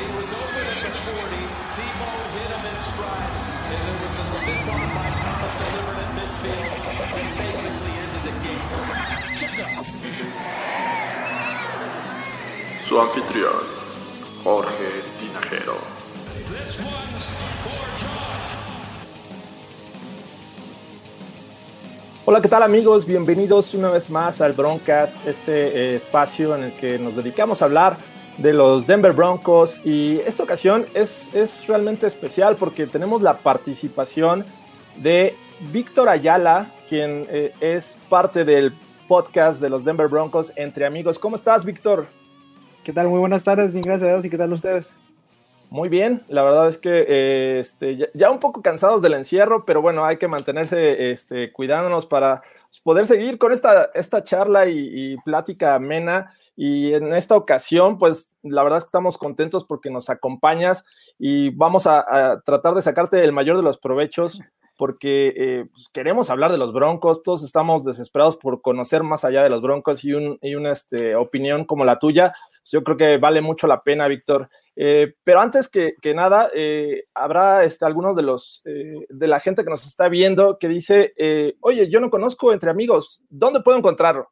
He was open at the 40. Tebow hit him in stride. And there was a stiff arm by Thomas delivered at midfield and basically ended the game. Check off. Su anfitrión, Jorge Tinajero. This one's for John. Hola, ¿qué tal amigos? Bienvenidos una vez más al Broncast, este eh, espacio en el que nos dedicamos a hablar de los Denver Broncos y esta ocasión es, es realmente especial porque tenemos la participación de Víctor Ayala, quien eh, es parte del podcast de los Denver Broncos entre amigos. ¿Cómo estás, Víctor? ¿Qué tal? Muy buenas tardes, y gracias a Dios. ¿Y qué tal ustedes? Muy bien, la verdad es que eh, este, ya, ya, un poco cansados del encierro, pero bueno, hay que mantenerse este, cuidándonos para poder seguir con esta, esta charla y, plática amena. Y en esta ocasión, pues la verdad es que estamos contentos porque nos acompañas y vamos a, a tratar de sacarte el mayor de los provechos porque eh, pues queremos hablar de los Broncos, todos estamos desesperados por conocer más allá de los Broncos y, un, y una este, opinión como la tuya. Yo creo que vale mucho la pena, Víctor. Eh, pero antes que, que nada, eh, habrá este, algunos de los eh, de la gente que nos está viendo que dice, eh, oye, yo no conozco entre amigos, ¿dónde puedo encontrarlo?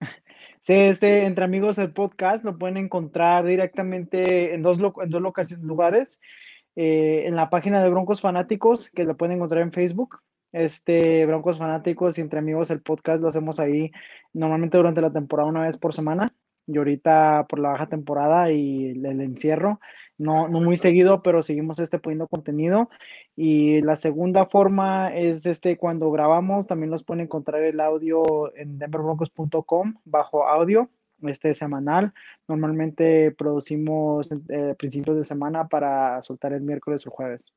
Sí, este Entre Amigos el podcast lo pueden encontrar directamente en dos, en dos lugares. Eh, en la página de Broncos Fanáticos, que lo pueden encontrar en Facebook. Este Broncos Fanáticos y Entre Amigos el podcast lo hacemos ahí normalmente durante la temporada una vez por semana y ahorita por la baja temporada y el, encierro, no, no, muy seguido, pero seguimos este poniendo contenido. Y la segunda forma es este cuando grabamos, también los pueden encontrar el audio en denverbroncos.com bajo audio, este semanal. Normalmente producimos eh, principios de semana para soltar el miércoles o jueves.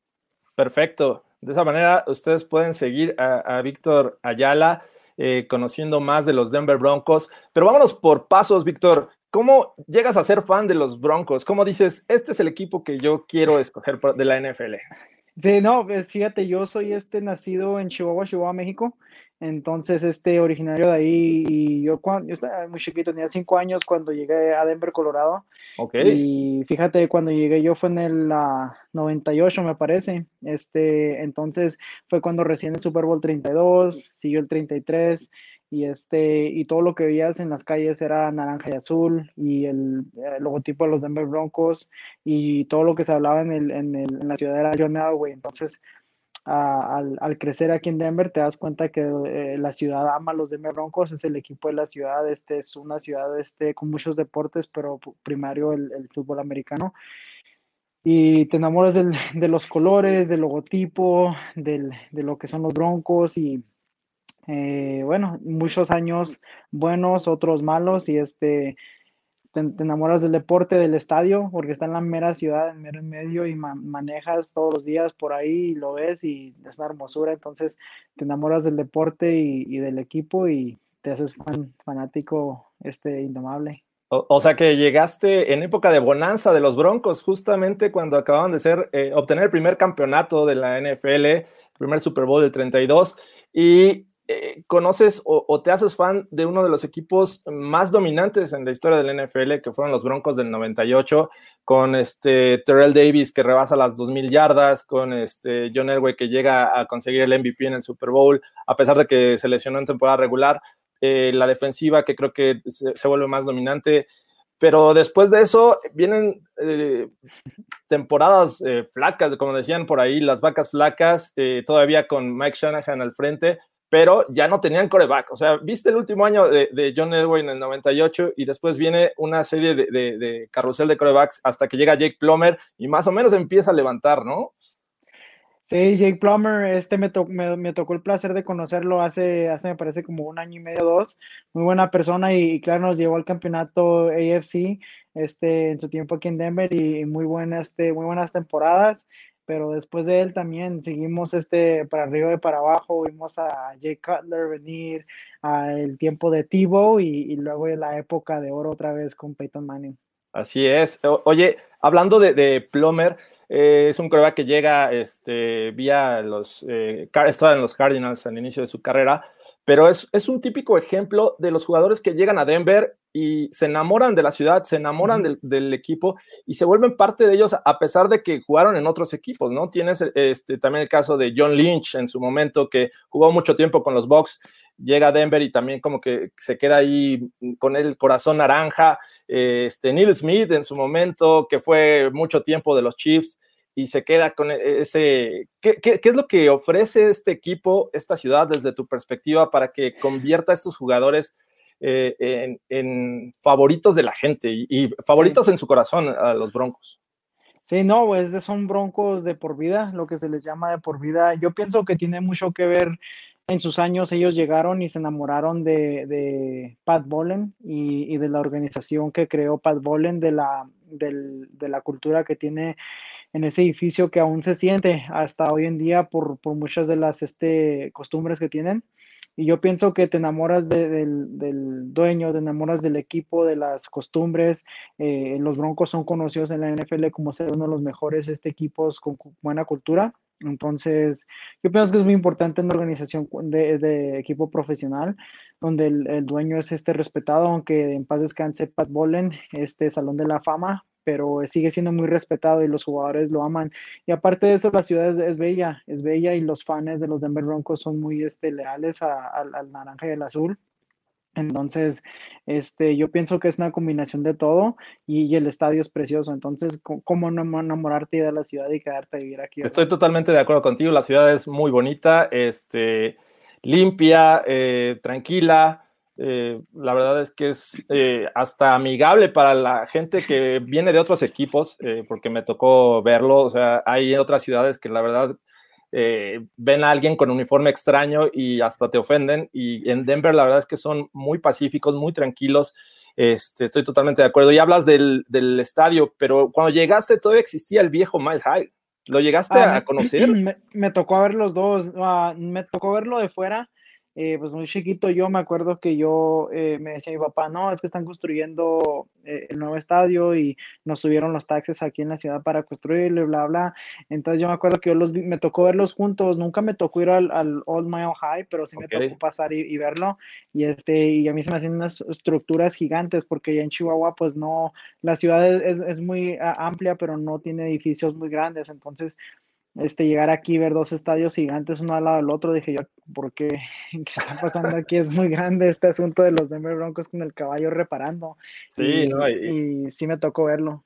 Perfecto. De esa manera ustedes pueden seguir a, a Víctor Ayala eh, conociendo más de los Denver Broncos. Pero vámonos por pasos, Víctor. ¿Cómo llegas a ser fan de los Broncos? ¿Cómo dices, este es el equipo que yo quiero escoger de la NFL? Sí, no, pues fíjate, yo soy este nacido en Chihuahua, Chihuahua, México. Entonces, este originario de ahí, y yo cuando yo estaba muy chiquito, tenía cinco años cuando llegué a Denver, Colorado. Okay. Y fíjate, cuando llegué yo fue en el uh, 98, me parece. Este, entonces fue cuando recién el Super Bowl 32, siguió el 33 y este y todo lo que veías en las calles era naranja y azul y el, el logotipo de los Denver Broncos y todo lo que se hablaba en, el, en, el, en la ciudad era John Elway. Entonces, al, al, crecer aquí en Denver te das cuenta que eh, la ciudad ama los Denver Broncos, es el equipo de la ciudad, este es una ciudad este, con muchos deportes, pero primario el, el fútbol americano. Y te enamoras del, de los colores, del logotipo, del, de lo que son los broncos y eh, bueno, muchos años buenos, otros malos y este, te, enamoras del deporte, del estadio, porque está en la mera ciudad, en mero en medio y ma manejas todos los días por ahí y lo ves y es una hermosura, entonces te enamoras del deporte y, del equipo y te haces fan, fanático este, indomable. O, o, sea que llegaste en época de bonanza de los Broncos, justamente cuando acababan de ser, eh, obtener el primer campeonato de la NFL, el primer Super Bowl del 32, y eh, conoces o, o, te haces fan de uno de los equipos más dominantes en la historia del NFL, que fueron los Broncos del 98, con este Terrell Davis que rebasa las 2.000 yardas, con este John Elway que llega a conseguir el MVP en el Super Bowl, a pesar de que se lesionó en temporada regular, eh, la defensiva que creo que se, se, vuelve más dominante. Pero después de eso vienen eh, temporadas eh, flacas, como decían por ahí, las vacas flacas, eh, todavía con Mike Shanahan al frente, pero ya no tenían coreback. O sea, viste el último año de, John Elway en el 98 y después viene una serie de, de, carrusel de corebacks hasta que llega Jake Plummer y más o menos empieza a levantar, ¿no? Sí, Jake Plummer, este me, me, tocó el placer de conocerlo hace, hace, me parece, como un año y medio, dos. Muy buena persona y, claro, nos llevó al campeonato AFC este, en su tiempo aquí en Denver y, y muy, buena, este, muy buenas temporadas. Pero después de él también seguimos este para arriba y para abajo, vimos a Jay Cutler venir, al tiempo de Tebow y, luego la época de oro otra vez con Peyton Manning. Así es. Oye, hablando de, de eh, es un coreback que llega este, vía los, eh, en los Cardinals al inicio de su carrera, pero es, es, un típico ejemplo de los jugadores que llegan a Denver y se enamoran de la ciudad, se enamoran del, del, equipo y se vuelven parte de ellos a pesar de que jugaron en otros equipos, ¿no? Tienes este, también el caso de John Lynch en su momento, que jugó mucho tiempo con los Bucks, llega a Denver y también como que se queda ahí con el corazón naranja. Este, Neil Smith en su momento, que fue mucho tiempo de los Chiefs y se queda con e-, ese... ¿Qué, qué, qué es lo que ofrece este equipo, esta ciudad, desde tu perspectiva, para que convierta a estos jugadores eh, en, en, favoritos de la gente y, y favoritos sí. en su corazón a los Broncos? Sí, no, pues son broncos de por vida, lo que se les llama de por vida. Yo pienso que tiene mucho que ver en sus años ellos llegaron y se enamoraron de, de Pat Bolen y, y, de la organización que creó Pat Bolen, de la, del, de la cultura que tiene en ese edificio que aún se siente hasta hoy en día por, por muchas de las este, costumbres que tienen. Y yo pienso que te enamoras de, del, del, dueño, te enamoras del equipo, de las costumbres. Eh, los Broncos son conocidos en la NFL como ser uno de los mejores este, equipos con buena cultura. Entonces, yo pienso que es muy importante en una organización de, de equipo profesional, donde el, el, dueño es este respetado, aunque en paz descanse Pat Bolen, este Salón de la Fama, pero sigue siendo muy respetado y los jugadores lo aman. Y aparte de eso, la ciudad es, es bella, es bella y los fans de los Denver Broncos son muy este, leales al naranja y al azul. Entonces, este, yo pienso que es una combinación de todo y, y, el estadio es precioso. Entonces, ¿cómo no enamorarte de la ciudad y quedarte a vivir aquí? Estoy totalmente de acuerdo contigo. La ciudad es muy bonita, este, limpia, eh, tranquila. Eh, la verdad es que es eh, hasta amigable para la gente que viene de otros equipos, eh, porque me tocó verlo. O sea, hay otras ciudades que la verdad eh, ven a alguien con uniforme extraño y hasta te ofenden. Y en Denver la verdad es que son muy pacíficos, muy tranquilos. Este, estoy totalmente de acuerdo. Y hablas del, del, estadio, pero cuando llegaste todavía existía el viejo Mile High. ¿Lo llegaste ah, a conocer? Me, me, tocó ver los dos. Uh, me tocó verlo de fuera eh, pues muy chiquito yo me acuerdo que yo eh, me decía mi papá, no, es que están construyendo eh, el nuevo estadio y nos subieron los taxes aquí en la ciudad para construirlo y bla, bla. Entonces yo me acuerdo que yo los vi, me tocó verlos juntos, nunca me tocó ir al, al Old Mile High, pero sí me okay. tocó pasar y, y, verlo. Y, este, y a mí se me hacen unas estructuras gigantes porque ya en Chihuahua pues no, la ciudad es, es muy amplia, pero no tiene edificios muy grandes. Entonces este, llegar aquí y ver dos estadios gigantes uno al lado del otro, dije yo, ¿por qué? ¿Qué está pasando aquí? Es muy grande este asunto de los Denver Broncos con el caballo reparando. Sí, y, no, y, y sí me tocó verlo.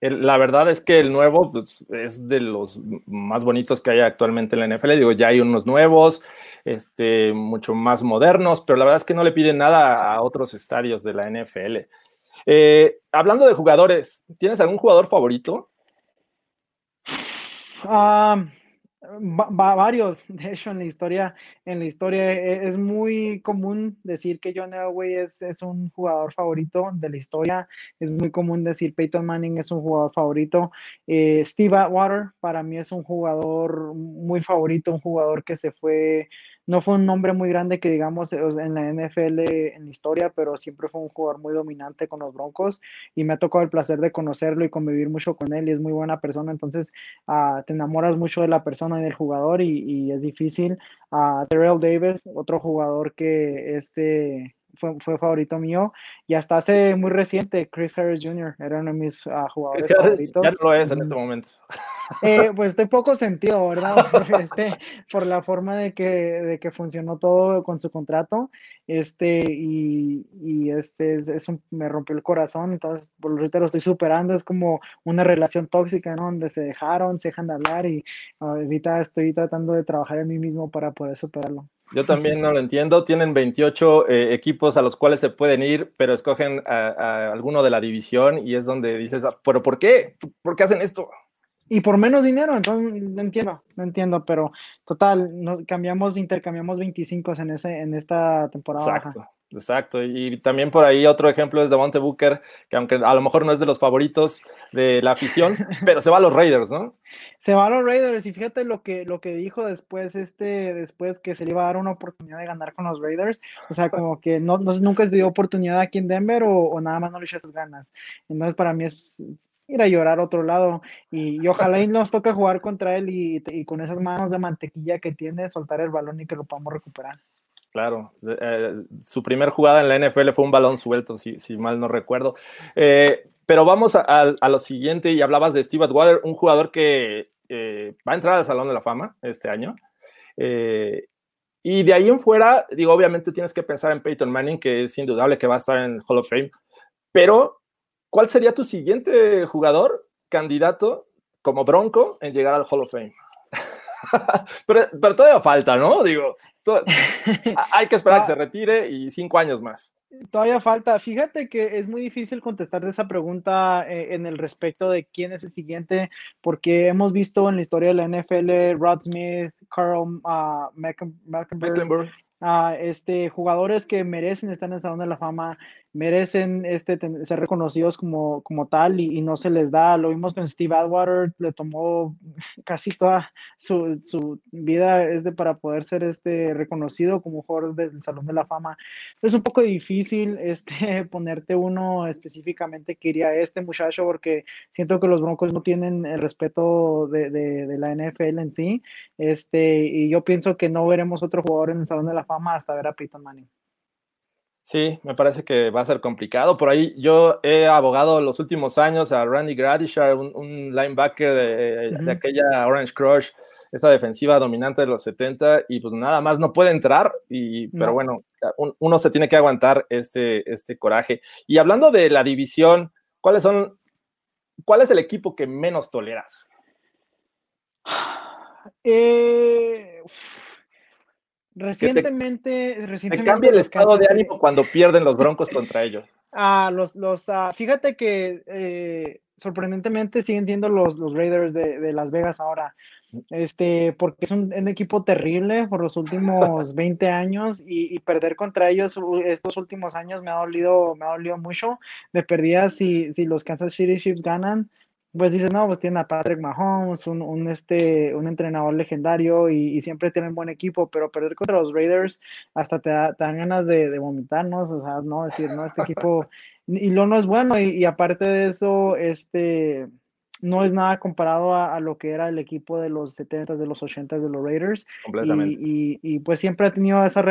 El, la verdad es que el nuevo pues, es de los más bonitos que hay actualmente en la NFL. Digo, ya hay unos nuevos, este, mucho más modernos, pero la verdad es que no le piden nada a otros estadios de la NFL. Eh, hablando de jugadores, ¿tienes algún jugador favorito? Uh, va, varios, de hecho, en la historia, en la historia e, es muy común decir que John Elway es, es un jugador favorito de la historia. Es muy común decir Peyton Manning es un jugador favorito. Eh, Steve Atwater para mí es un jugador muy favorito, un jugador que se fue no fue un nombre muy grande que digamos en la NFL en historia, pero siempre fue un jugador muy dominante con los Broncos y me ha tocado el placer de conocerlo y convivir mucho con él y es muy buena persona, entonces uh, te enamoras mucho de la persona y del jugador y, y es difícil. Uh, Terrell Davis, otro jugador que este fue, fue, favorito mío. Y hasta hace muy reciente, Chris Harris Jr. era uno de mis uh, jugadores ya, favoritos. Ya no lo es en este momento. Eh, pues estoy poco sentido, ¿verdad? Por, este, por la forma de que, de que funcionó todo con su contrato. Este, y, y este, es, es un, me rompió el corazón. Entonces, por ahorita lo estoy superando. Es como una relación tóxica, ¿no? Donde se dejaron, se dejan de hablar. Y ahorita estoy tratando de trabajar en mí mismo para poder superarlo. Yo también no lo entiendo. Tienen 28 eh, equipos a los cuales se pueden ir, pero escogen a, a, alguno de la división y es donde dices, ah, ¿pero por qué? ¿Por qué hacen esto? Y por menos dinero, entonces no entiendo, no entiendo, pero total, nos cambiamos, intercambiamos 25 en, ese, en esta temporada. Exacto. Baja. Exacto, y también por ahí otro ejemplo es de Monte Booker, que aunque a lo mejor no es de los favoritos de la afición, pero se va a los Raiders, ¿no? Se va a los Raiders y fíjate lo que, lo que dijo después, este, después que se le iba a dar una oportunidad de ganar con los Raiders, o sea, como que no, no nunca se dio oportunidad aquí en Denver o, o nada más no le echas ganas. Entonces para mí es ir a llorar a otro lado y, y ojalá y nos toque jugar contra él y, y con esas manos de mantequilla que tiene, soltar el balón y que lo podamos recuperar. Claro, eh, su primer jugada en la NFL fue un balón suelto, si, mal no recuerdo. Eh, pero vamos a, a, lo siguiente, y hablabas de Steve Atwater, un jugador que eh, va a entrar al Salón de la Fama este año. Y de ahí en fuera, digo, obviamente tienes que pensar en Peyton Manning, que es indudable que va a estar en Hall of Fame, pero ¿cuál sería tu siguiente jugador candidato como Bronco en llegar al Hall of Fame? pero, pero, todavía falta, ¿no? Digo, todo, hay que esperar que se retire y cinco años más. Todavía falta. Fíjate que es muy difícil contestar esa pregunta eh, en el respecto de quién es el siguiente, porque hemos visto en la historia de la NFL, Rod Smith, Carl uh, Mecklenburg, uh, este, jugadores que merecen estar en el Salón de la Fama, merecen este, ser reconocidos como, como tal y, y, no se les da. Lo vimos con Steve Atwater, le tomó casi toda su, su, vida es de para poder ser este, reconocido como jugador del Salón de la Fama. Es un poco difícil este, ponerte uno específicamente que iría a este muchacho porque siento que los Broncos no tienen el respeto de, de, de, la NFL en sí. Este, y yo pienso que no veremos otro jugador en el Salón de la Fama hasta ver a Peyton Manning. Sí, me parece que va a ser complicado. Por ahí yo he abogado los últimos años a Randy Gradishar, un, un linebacker de, uh -huh. de, aquella Orange Crush, esa defensiva dominante de los 70, y pues nada más no puede entrar, y, no. pero bueno, un, uno se tiene que aguantar este, este coraje. Y hablando de la división, ¿cuáles son, cuál es el equipo que menos toleras? Eh... Recientemente, te, recientemente. cambia el estado de ánimo cuando pierden los Broncos contra ellos. Ah, los, los, uh, fíjate que eh, sorprendentemente siguen siendo los, los Raiders de, de, Las Vegas ahora. Este, porque es un, un, equipo terrible por los últimos 20 años y, y, perder contra ellos estos últimos años me ha dolido, me ha dolido mucho. De perdida, si, si los Kansas City Chiefs ganan, pues dices, no, pues tienen a Patrick Mahomes, un, este, un entrenador legendario y, y, siempre tienen buen equipo, pero perder contra los Raiders hasta te, da, te dan ganas de, de vomitarnos, o sea, no decir, no, este equipo, y lo no es bueno, y, y aparte de eso, este, no es nada comparado a, a, lo que era el equipo de los 70 de los 80 de los Raiders. Completamente. Y, y, y, pues siempre ha tenido esa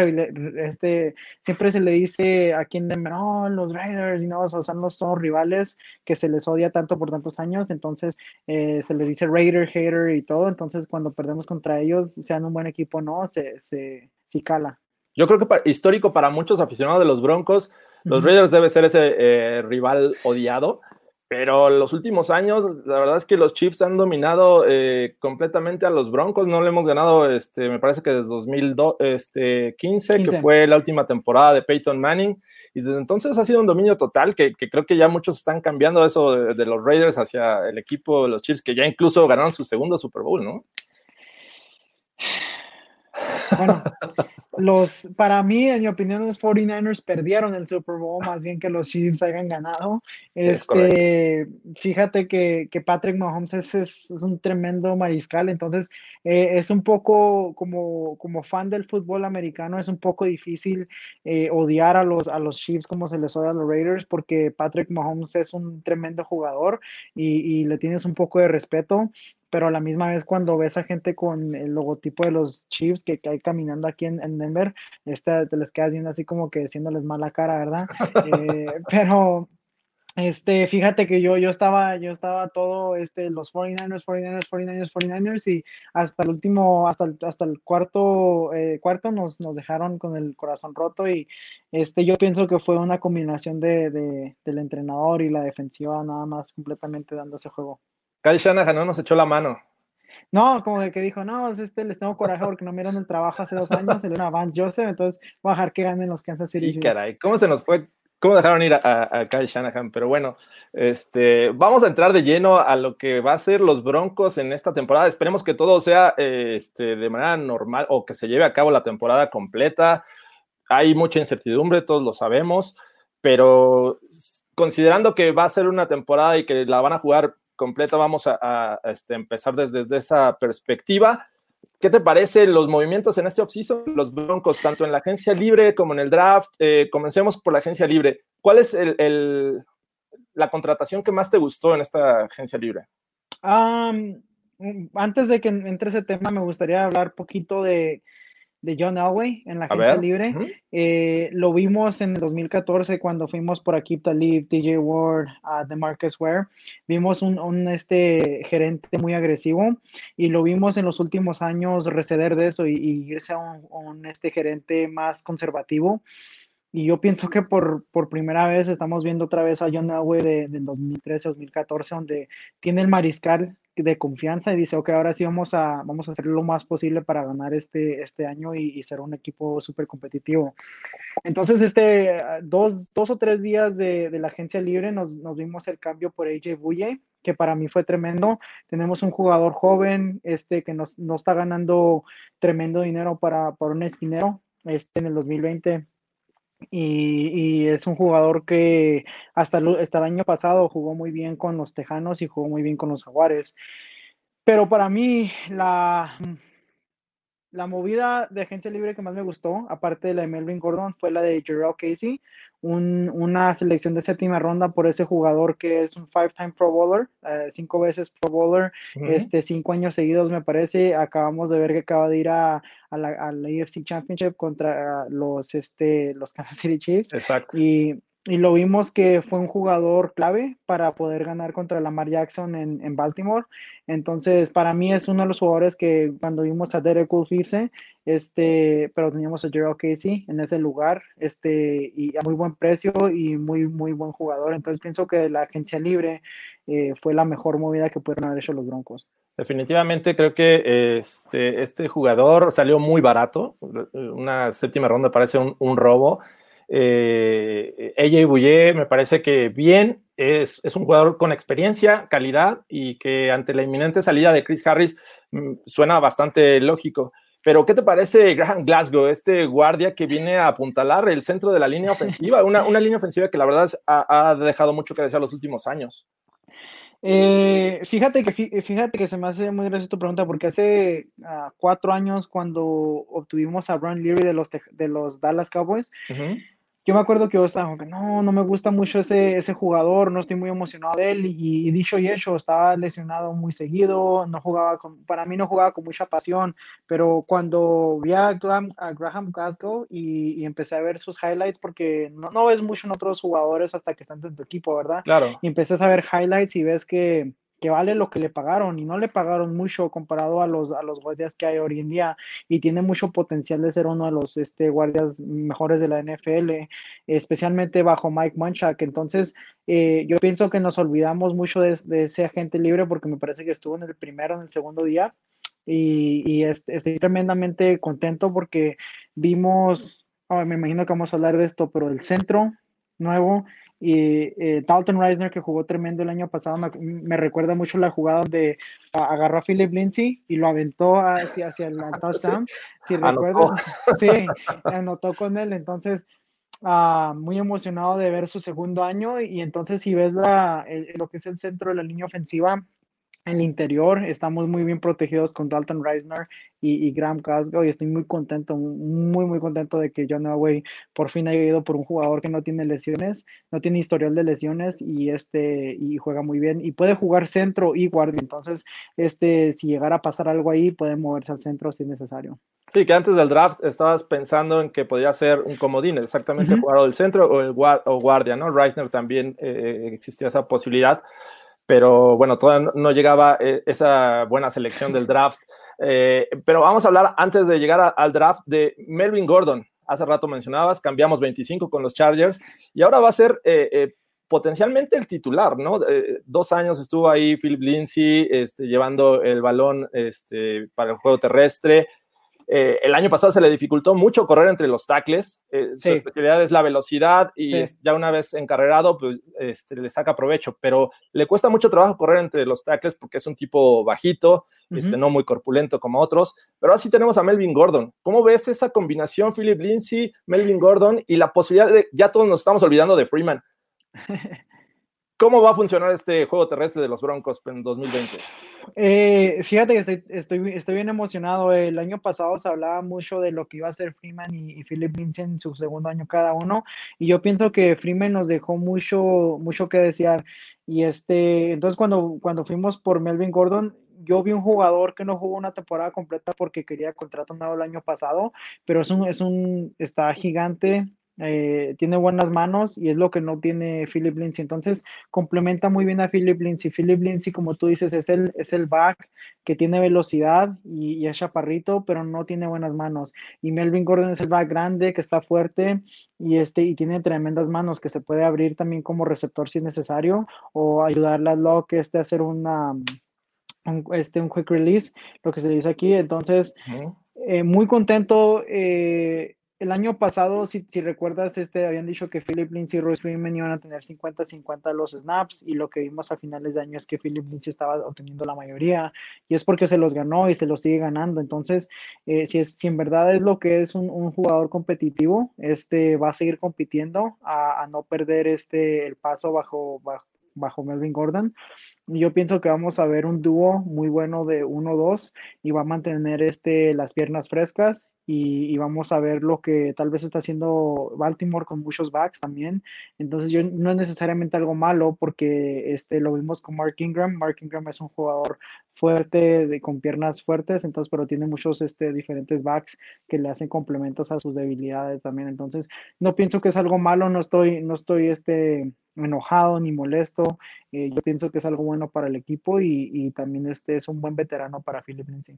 este, siempre se le dice a quien no, los Raiders, y no, o sea, no son rivales que se les odia tanto por tantos años, entonces eh, se les dice Raider, hater y todo, entonces cuando perdemos contra ellos, sean un buen equipo no, se, se, se cala. Yo creo que para, histórico para muchos aficionados de los Broncos, los. Raiders debe ser ese eh, rival odiado pero los últimos años, la verdad es que los Chiefs han dominado eh, completamente a los Broncos. No le hemos ganado, este, me parece que desde 2015, este, 15, que fue la última temporada de Peyton Manning. Y desde entonces ha sido un dominio total que, que creo que ya muchos están cambiando eso de, de, los Raiders hacia el equipo de los Chiefs, que ya incluso ganaron su segundo Super Bowl, ¿no? Bueno, los, para mí, en mi opinión, los 49ers perdieron el Super Bowl más bien que los Chiefs hayan ganado. Este, fíjate que, que, Patrick Mahomes es, es, es, un tremendo mariscal, entonces eh, es un poco como, como fan del fútbol americano, es un poco difícil eh, odiar a los, a los Chiefs como se les odia a los Raiders, porque Patrick Mahomes es un tremendo jugador y, y le tienes un poco de respeto pero a la misma vez cuando ves a gente con el logotipo de los Chiefs que, que hay caminando aquí en, en Denver, este, te les quedas viendo así como que diciéndoles mala cara, ¿verdad? eh, pero este, fíjate que yo, yo estaba, yo estaba todo, este, los 49ers, 49ers, 49ers, 49ers y hasta el último, hasta el, hasta el cuarto, eh, cuarto nos, nos dejaron con el corazón roto y este, yo pienso que fue una combinación de, de, del entrenador y la defensiva nada más completamente dando ese juego. Kyle Shanahan no nos echó la mano. No, como de que dijo, no, este les tengo coraje porque no me dieron el trabajo hace dos años, se le a Van Joseph, entonces voy a dejar que ganen los Kansas City. Sí, caray, ¿cómo se nos fue? ¿Cómo dejaron ir a, a, a, Kyle Shanahan? Pero bueno, este, vamos a entrar de lleno a lo que va a ser los Broncos en esta temporada. Esperemos que todo sea este, de manera normal o que se lleve a cabo la temporada completa hay mucha incertidumbre, todos lo sabemos, pero considerando que va a ser una temporada y que la van a jugar completa, vamos a, este, empezar desde, esa perspectiva. ¿Qué te parece los movimientos en este offseason? Los Broncos, tanto en la agencia libre como en el draft. Eh, comencemos por la agencia libre. ¿Cuál es la contratación que más te gustó en esta agencia libre? antes de que entre ese tema, me gustaría hablar poquito de, de John Elway en la agencia libre. Eh, lo vimos en el 2014 cuando fuimos por aquí, Talib, DJ Ward, uh, de Marcus Ware. Vimos un, un, este, gerente muy agresivo y lo vimos en los últimos años receder de eso y, irse a un, un, este, gerente más conservativo. Y yo pienso que por, por primera vez estamos viendo otra vez a John Elway de, de 2013-2014, donde tiene el mariscal de confianza y dice, ok, ahora sí vamos a, vamos a hacer lo más posible para ganar este, este año y, ser un equipo súper competitivo. Entonces, este, dos, dos o tres días de, de la agencia libre nos, nos, vimos el cambio por AJ Buye, que para mí fue tremendo. Tenemos un jugador joven este, que nos está ganando tremendo dinero para, para un esquinero este, en el 2020 y, es un jugador que hasta el, hasta el año pasado jugó muy bien con los Tejanos y jugó muy bien con los Jaguares. Pero para mí, la, la movida de agencia libre que más me gustó, aparte de la de Melvin Gordon, fue la de Gerald Casey, una selección de séptima ronda por ese jugador que es un five-time Pro Bowler, eh, cinco veces Pro Bowler, este, cinco años seguidos me parece. Acabamos de ver que acaba de ir a, la, AFC Championship contra los, este, los Kansas City Chiefs. Exacto. Y y lo vimos que fue un jugador clave para poder ganar contra Lamar Jackson en, en, Baltimore. Entonces, para mí es uno de los jugadores que cuando vimos a Derek Wolf irse, este, pero teníamos a Gerald Casey en ese lugar, este, y a muy buen precio y muy, muy buen jugador. Entonces, pienso que la agencia libre eh, fue la mejor movida que pudieron haber hecho los Broncos. Definitivamente creo que este, este jugador salió muy barato. Una séptima ronda parece un, un robo eh, AJ Bouye me parece que bien, es, es, un jugador con experiencia, calidad y que ante la inminente salida de Chris Harris mm, suena bastante lógico. Pero, ¿qué te parece Graham Glasgow, este guardia que viene a apuntalar el centro de la línea ofensiva? Una, una línea ofensiva que la verdad ha, ha, dejado mucho que desear los últimos años. Eh, fíjate, que, fíjate que se me hace muy graciosa tu pregunta, porque hace uh, cuatro años, cuando obtuvimos a Brian Leary de los, de los Dallas Cowboys, uh -huh yo me acuerdo que yo estaba como que no, no me gusta mucho ese, ese jugador, no estoy muy emocionado de él y, dicho y hecho, estaba lesionado muy seguido, no jugaba con, para mí no jugaba con mucha pasión, pero cuando vi a Graham, a Graham Glasgow y, y, empecé a ver sus highlights, porque no, no ves mucho en otros jugadores hasta que están en tu equipo, ¿verdad? Claro. Y empecé a ver highlights y ves que que vale lo que le pagaron y no le pagaron mucho comparado a los, a los guardias que hay hoy en día y tiene mucho potencial de ser uno de los este, guardias mejores de la NFL, especialmente bajo Mike Munchak. Entonces, eh, yo pienso que nos olvidamos mucho de, de, ese agente libre porque me parece que estuvo en el primero, en el segundo día y, y estoy tremendamente contento porque vimos, oh, me imagino que vamos a hablar de esto, pero el centro nuevo y eh, Dalton Reisner, que jugó tremendo el año pasado, me, me recuerda mucho la jugada donde agarró a Philip Lindsay y lo aventó hacia, hacia el touchdown. Si recuerdas, sí, anotó con él. Entonces, uh, muy emocionado de ver su segundo año. Y entonces, si ves la, el, lo que es el centro de la línea ofensiva, el interior estamos muy bien protegidos con Dalton Reisner y, y Graham Glasgow y estoy muy contento, muy muy contento de que John Elway por fin haya ido por un jugador que no tiene lesiones, no tiene historial de lesiones y este y juega muy bien y puede jugar centro y guardia, entonces este si llegara a pasar algo ahí puede moverse al centro si es necesario. Sí, que antes del draft estabas pensando en que podía ser un comodín, exactamente uh -huh. jugador del centro o el guard, o guardia, ¿no? Reisner también eh, existía esa posibilidad pero bueno, todavía no llegaba eh, esa buena selección del draft. Eh, pero vamos a hablar antes de llegar al draft de Melvin Gordon. Hace rato mencionabas, cambiamos 25 con los Chargers y ahora va a ser eh, potencialmente el titular, ¿no? dos años estuvo ahí Philip Lindsay este, llevando el balón este, para el juego terrestre. Eh, el año pasado se le dificultó mucho correr entre los tackles. Eh, su especialidad es la velocidad y ya una vez encarrerado, pues este, le saca provecho, pero le cuesta mucho trabajo correr entre los tackles porque es un tipo bajito, este, no muy corpulento como otros. Pero así tenemos a Melvin Gordon. ¿Cómo ves esa combinación, Philip Lindsay, Melvin Gordon y la posibilidad de, ya todos nos estamos olvidando de Freeman? ¿Cómo va a funcionar este juego terrestre de los Broncos en 2020? Eh, fíjate que estoy, estoy, bien emocionado. El año pasado se hablaba mucho de lo que iba a hacer Freeman y, Philip Lindsay en su segundo año cada uno. Y yo pienso que Freeman nos dejó mucho, mucho que desear. Y este, entonces cuando, cuando fuimos por Melvin Gordon, yo vi un jugador que no jugó una temporada completa porque quería contrato nuevo el año pasado, pero es un, es un, está gigante, eh, tiene buenas manos y es lo que no tiene Philip Lindsay. Entonces, complementa muy bien a Philip Lindsay. Philip Lindsay, como tú dices, es el, es el back que tiene velocidad y, es chaparrito, pero no tiene buenas manos. Y Melvin Gordon es el back grande, que está fuerte y, este, y tiene tremendas manos, que se puede abrir también como receptor si es necesario o ayudarle a Locke este, a hacer una, un, este, un quick release, lo que se dice aquí. Entonces, eh, muy contento. Eh, el año pasado, si, recuerdas, este, habían dicho que Philip Lindsay y Royce Freeman iban a tener 50-50 los snaps y lo que vimos a finales de año es que Philip Lindsay estaba obteniendo la mayoría y es porque se los ganó y se los sigue ganando. Entonces, eh, si, en verdad es lo que es un, jugador competitivo, este, va a seguir compitiendo a, no perder este, el paso bajo, Melvin Gordon. Yo pienso que vamos a ver un dúo muy bueno de 1-2 y va a mantener este, las piernas frescas y, vamos a ver lo que tal vez está haciendo Baltimore con muchos backs también. Entonces yo no es necesariamente algo malo porque este, lo vimos con Mark Ingram. Mark Ingram es un jugador fuerte, de, con piernas fuertes, entonces, pero tiene muchos este, diferentes backs que le hacen complementos a sus debilidades también. Entonces, no pienso que es algo malo, no estoy, no estoy este, enojado ni molesto. Eh, yo pienso que es algo bueno para el equipo y, y también este es un buen veterano para Philip Lindsay.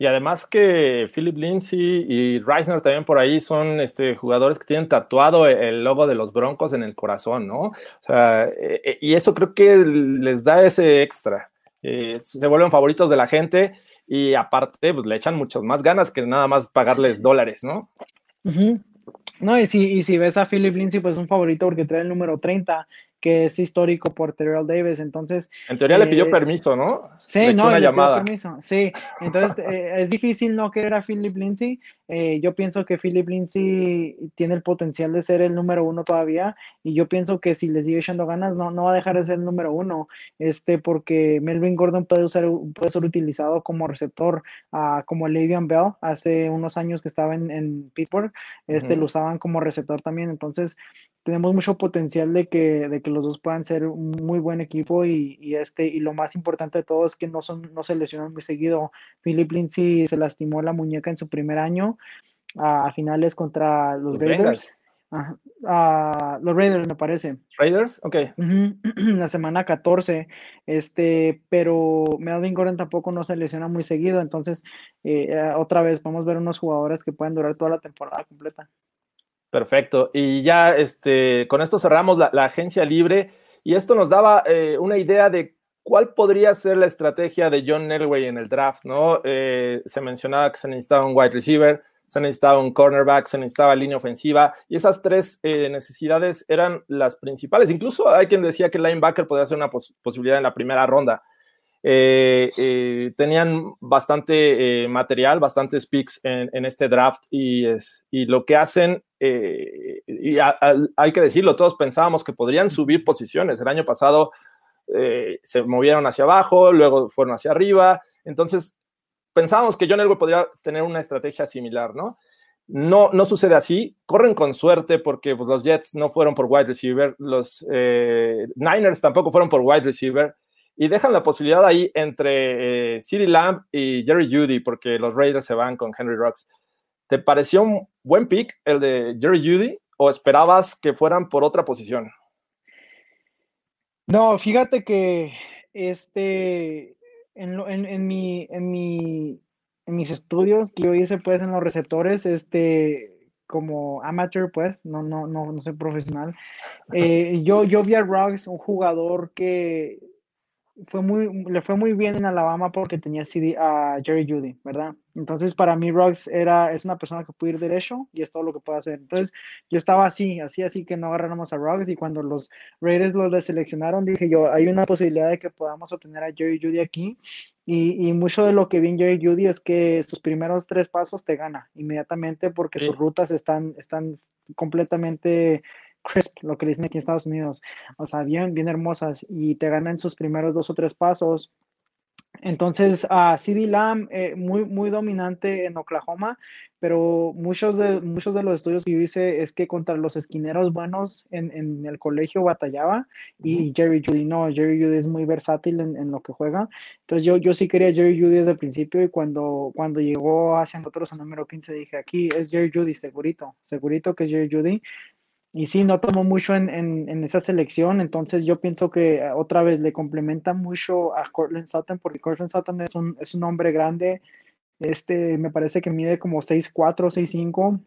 Y además que Philip Lindsay y Reisner también por ahí son este, jugadores que tienen tatuado el logo de los Broncos en el corazón, ¿no? O sea, eh, eh, y eso creo que les da ese extra. Eh, se vuelven favoritos de la gente y aparte pues, le echan muchas más ganas que nada más pagarles dólares, ¿no? No, y si, y si ves a Philip Lindsay, pues es un favorito porque trae el número 30 que es histórico por Terrell Davis. Entonces. En teoría le pidió eh, permiso, ¿no? Sí, no, le llamada. pidió permiso. Sí, entonces eh, es difícil no querer a Philip Lindsay. Eh, yo pienso que Philip Lindsay tiene el potencial de ser el número uno todavía. Y yo pienso que si le sigue echando ganas, no, no va a dejar de ser el número uno. Este, porque Melvin Gordon puede, usar, puede ser utilizado como receptor, uh, como Le'Veon Bell hace unos años que estaba en, en Pittsburgh. Este, lo usaban como receptor también. Entonces, tenemos mucho potencial de que, de que los dos puedan ser un muy buen equipo y, este, y lo más importante de todo es que no, son, no se lesionan muy seguido. Philip Lindsay se lastimó la muñeca en su primer año a, finales contra los, Raiders. los Raiders, me parece. Raiders, ok. La semana 14, este, pero Melvin Gordon tampoco no se lesiona muy seguido, entonces eh, otra vez vamos a ver unos jugadores que pueden durar toda la temporada completa. Perfecto. Y ya este, con esto cerramos la, agencia libre y esto nos daba eh, una idea de cuál podría ser la estrategia de John Elway en el draft, ¿no? Eh, se mencionaba que se necesitaba un wide receiver, se necesitaba un cornerback, se necesitaba línea ofensiva y esas tres eh, necesidades eran las principales. Incluso hay quien decía que linebacker podría ser una posibilidad en la primera ronda. Eh, eh, tenían bastante eh, material, bastantes picks en, este draft y, es, y, lo que hacen, y hay que decirlo, todos pensábamos que podrían subir posiciones. El año pasado se movieron hacia abajo, luego fueron hacia arriba, entonces pensábamos que John Elway podría tener una estrategia similar, ¿no? No, no sucede así, corren con suerte porque pues, los Jets no fueron por wide receiver, los Niners tampoco fueron por wide receiver, y dejan la posibilidad ahí entre eh, Lamb y Jerry Judy, porque los Raiders se van con Henry Rocks. ¿Te pareció un buen pick el de Jerry Judy o esperabas que fueran por otra posición? No, fíjate que este en, en, en, mi, en, mi, en mis estudios que yo hice pues en los receptores, este como amateur, pues, no, no, no, no soy profesional. Eh, yo, yo vi a Ruggs, un jugador que fue muy, le fue muy bien en Alabama porque tenía CD a Jerry Judy, ¿verdad? Entonces, para mí, Ruggs era, es una persona que puede ir derecho y es todo lo que puede hacer. Entonces, yo estaba así, así, así que no agarráramos a Ruggs y cuando los Raiders lo seleccionaron, dije yo, hay una posibilidad de que podamos obtener a Jerry Judy aquí. Y, y mucho de lo que vi en Jerry Judy es que sus primeros tres pasos te gana inmediatamente porque sus rutas están, están completamente crisp, lo que dicen aquí en Estados Unidos, o sea, bien, bien hermosas y te ganan sus primeros dos o tres pasos. Entonces, a uh, CD Lamb, eh, muy, muy dominante en Oklahoma, pero muchos de, muchos de los estudios que yo hice es que contra los esquineros buenos en, en el colegio batallaba y Jerry Judy no, Jerry Judy es muy versátil en, en, lo que juega. Entonces, yo, yo sí quería Jerry Judy desde el principio y cuando, cuando llegó hacia nosotros a número 15 dije, aquí es Jerry Judy, segurito, segurito que es Jerry Judy y sí, no tomó mucho en, en, en, esa selección, entonces yo pienso que eh, otra vez le complementa mucho a Cortland Sutton, porque Cortland Sutton es un, es un hombre grande, este me parece que mide como 6'4, 6'5,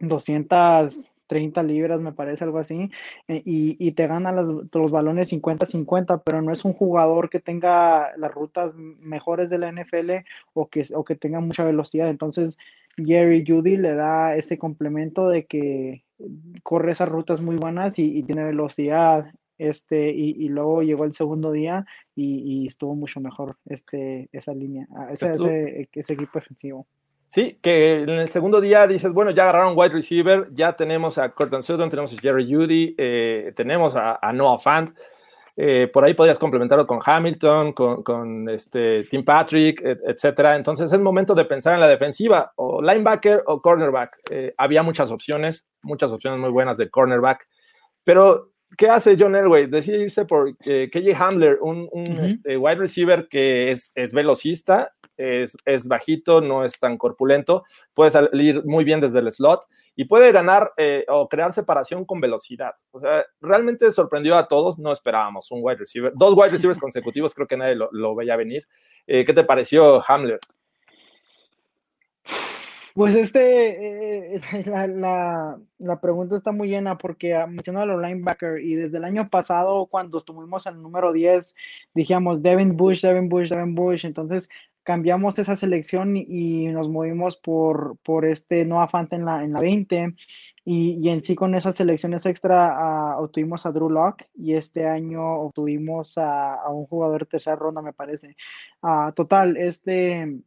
230 libras, me parece algo así, eh, y, y, te gana los, balones 50-50, pero no es un jugador que tenga las rutas mejores de la NFL o que, o que tenga mucha velocidad, entonces Jerry Judy le da ese complemento de que corre esas rutas muy buenas y, y tiene velocidad. Este, y, y, luego llegó el segundo día y, y, estuvo mucho mejor este, esa línea, ah, ese, ese, ese, equipo defensivo. Sí, que en el segundo día dices, bueno, ya agarraron wide receiver, ya tenemos a Cortland Sutton, tenemos a Jerry Judy, eh, tenemos a, a Noah Fant, eh, por ahí podías complementarlo con Hamilton, con, con este, Tim Patrick, et, etcétera. Entonces es momento de pensar en la defensiva, o linebacker o cornerback. Eh, había muchas opciones, muchas opciones muy buenas de cornerback, pero ¿qué hace John Elway? Decide irse por eh, KJ Hamler, un, un uh -huh. este, wide receiver que es, es velocista, es, es, bajito, no es tan corpulento, puede salir muy bien desde el slot y puede ganar eh, o crear separación con velocidad. O sea, realmente sorprendió a todos, no esperábamos un wide receiver, dos wide receivers consecutivos, creo que nadie lo, lo veía venir. Eh, ¿Qué te pareció Hamler? Pues este, eh, la, la, la, pregunta está muy llena porque uh, mencionó a los linebackers y desde el año pasado cuando estuvimos en el número 10 dijimos Devin Bush, Devin Bush, Devin Bush, entonces cambiamos esa selección y nos movimos por, por este Noah Fant en la, en la 20 y, y en sí con esas selecciones extra uh, obtuvimos a Drew Locke y este año obtuvimos a, a un jugador de tercera ronda me parece. Uh, total, este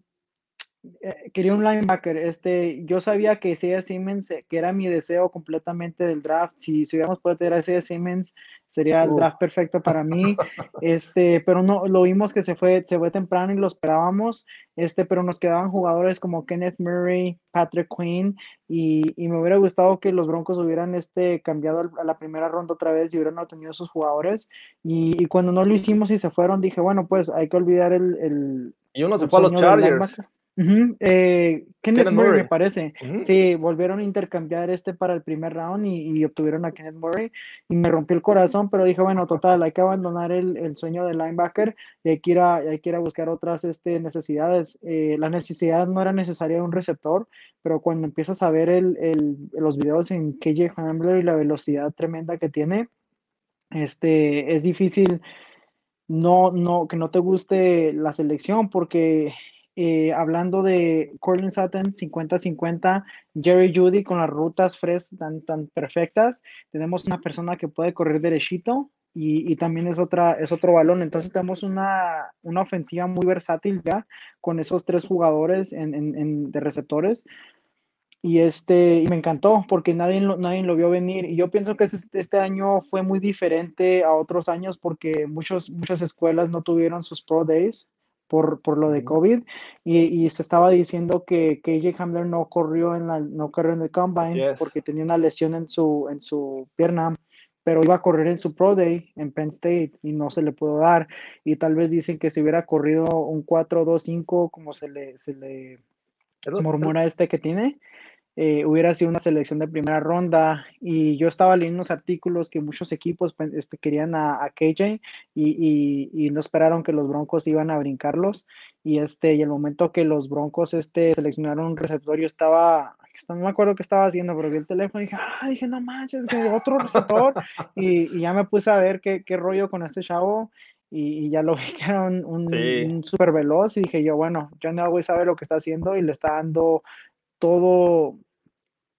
eh, quería un linebacker. Este, yo sabía que Isaiah Simmons, eh, que era mi deseo completamente del draft. Si, si hubiéramos podido tener a Isaiah Simmons, sería el draft perfecto para mí. Este, pero no, lo vimos que se fue, se fue temprano y lo esperábamos. Este, pero nos quedaban jugadores como Kenneth Murray, Patrick Quinn, y, y me hubiera gustado que los Broncos hubieran este, cambiado a la primera ronda otra vez y hubieran obtenido esos jugadores. Y, y, cuando no lo hicimos y se fueron, dije, bueno, pues hay que olvidar el. el y uno se fue a los Chargers. Uh -huh. eh, Kenneth, Kenneth Murray, Murray, me parece. Uh -huh. Sí, volvieron a intercambiar este para el primer round y, y, obtuvieron a Kenneth Murray y me rompió el corazón, pero dije, bueno, total, hay que abandonar el, el sueño del linebacker y hay que ir a, hay que ir a buscar otras este, necesidades. Eh, la necesidad no era necesaria de un receptor, pero cuando empiezas a ver el, el, los videos en KJ Hamler y la velocidad tremenda que tiene, este, es difícil no, no, que no te guste la selección porque eh, hablando de Cortland Sutton 50-50, Jerry Judy con las rutas fresh tan, tan perfectas, tenemos una persona que puede correr derechito y, y, también es, otra, es otro balón, entonces tenemos una, una ofensiva muy versátil ya con esos tres jugadores en, en, en de receptores. Y, este, y me encantó porque nadie lo, nadie lo vio venir. Y yo pienso que este, este año fue muy diferente a otros años porque muchos, muchas escuelas no tuvieron sus Pro Days por, por lo de COVID y, y, se estaba diciendo que KJ Hamler no corrió en la no corrió en el combine yes. porque tenía una lesión en su en su pierna pero iba a correr en su Pro Day en Penn State y no se le pudo dar. Y tal vez dicen que si hubiera corrido un 4-2-5 como se le se le murmura este que tiene eh, hubiera sido una selección de primera ronda y yo estaba leyendo unos artículos que muchos equipos pues, este, querían a, a KJ y, y, y, no esperaron que los Broncos iban a brincarlos y este y el momento que los Broncos este seleccionaron un receptor yo estaba no me acuerdo qué estaba haciendo pero vi el teléfono y dije ah dije no manches que otro receptor y, y, ya me puse a ver qué, qué rollo con este chavo y, ya lo vi que era un, un, Sí. un súper veloz y dije yo, bueno, John Elway sabe lo que está haciendo y le está dando todo,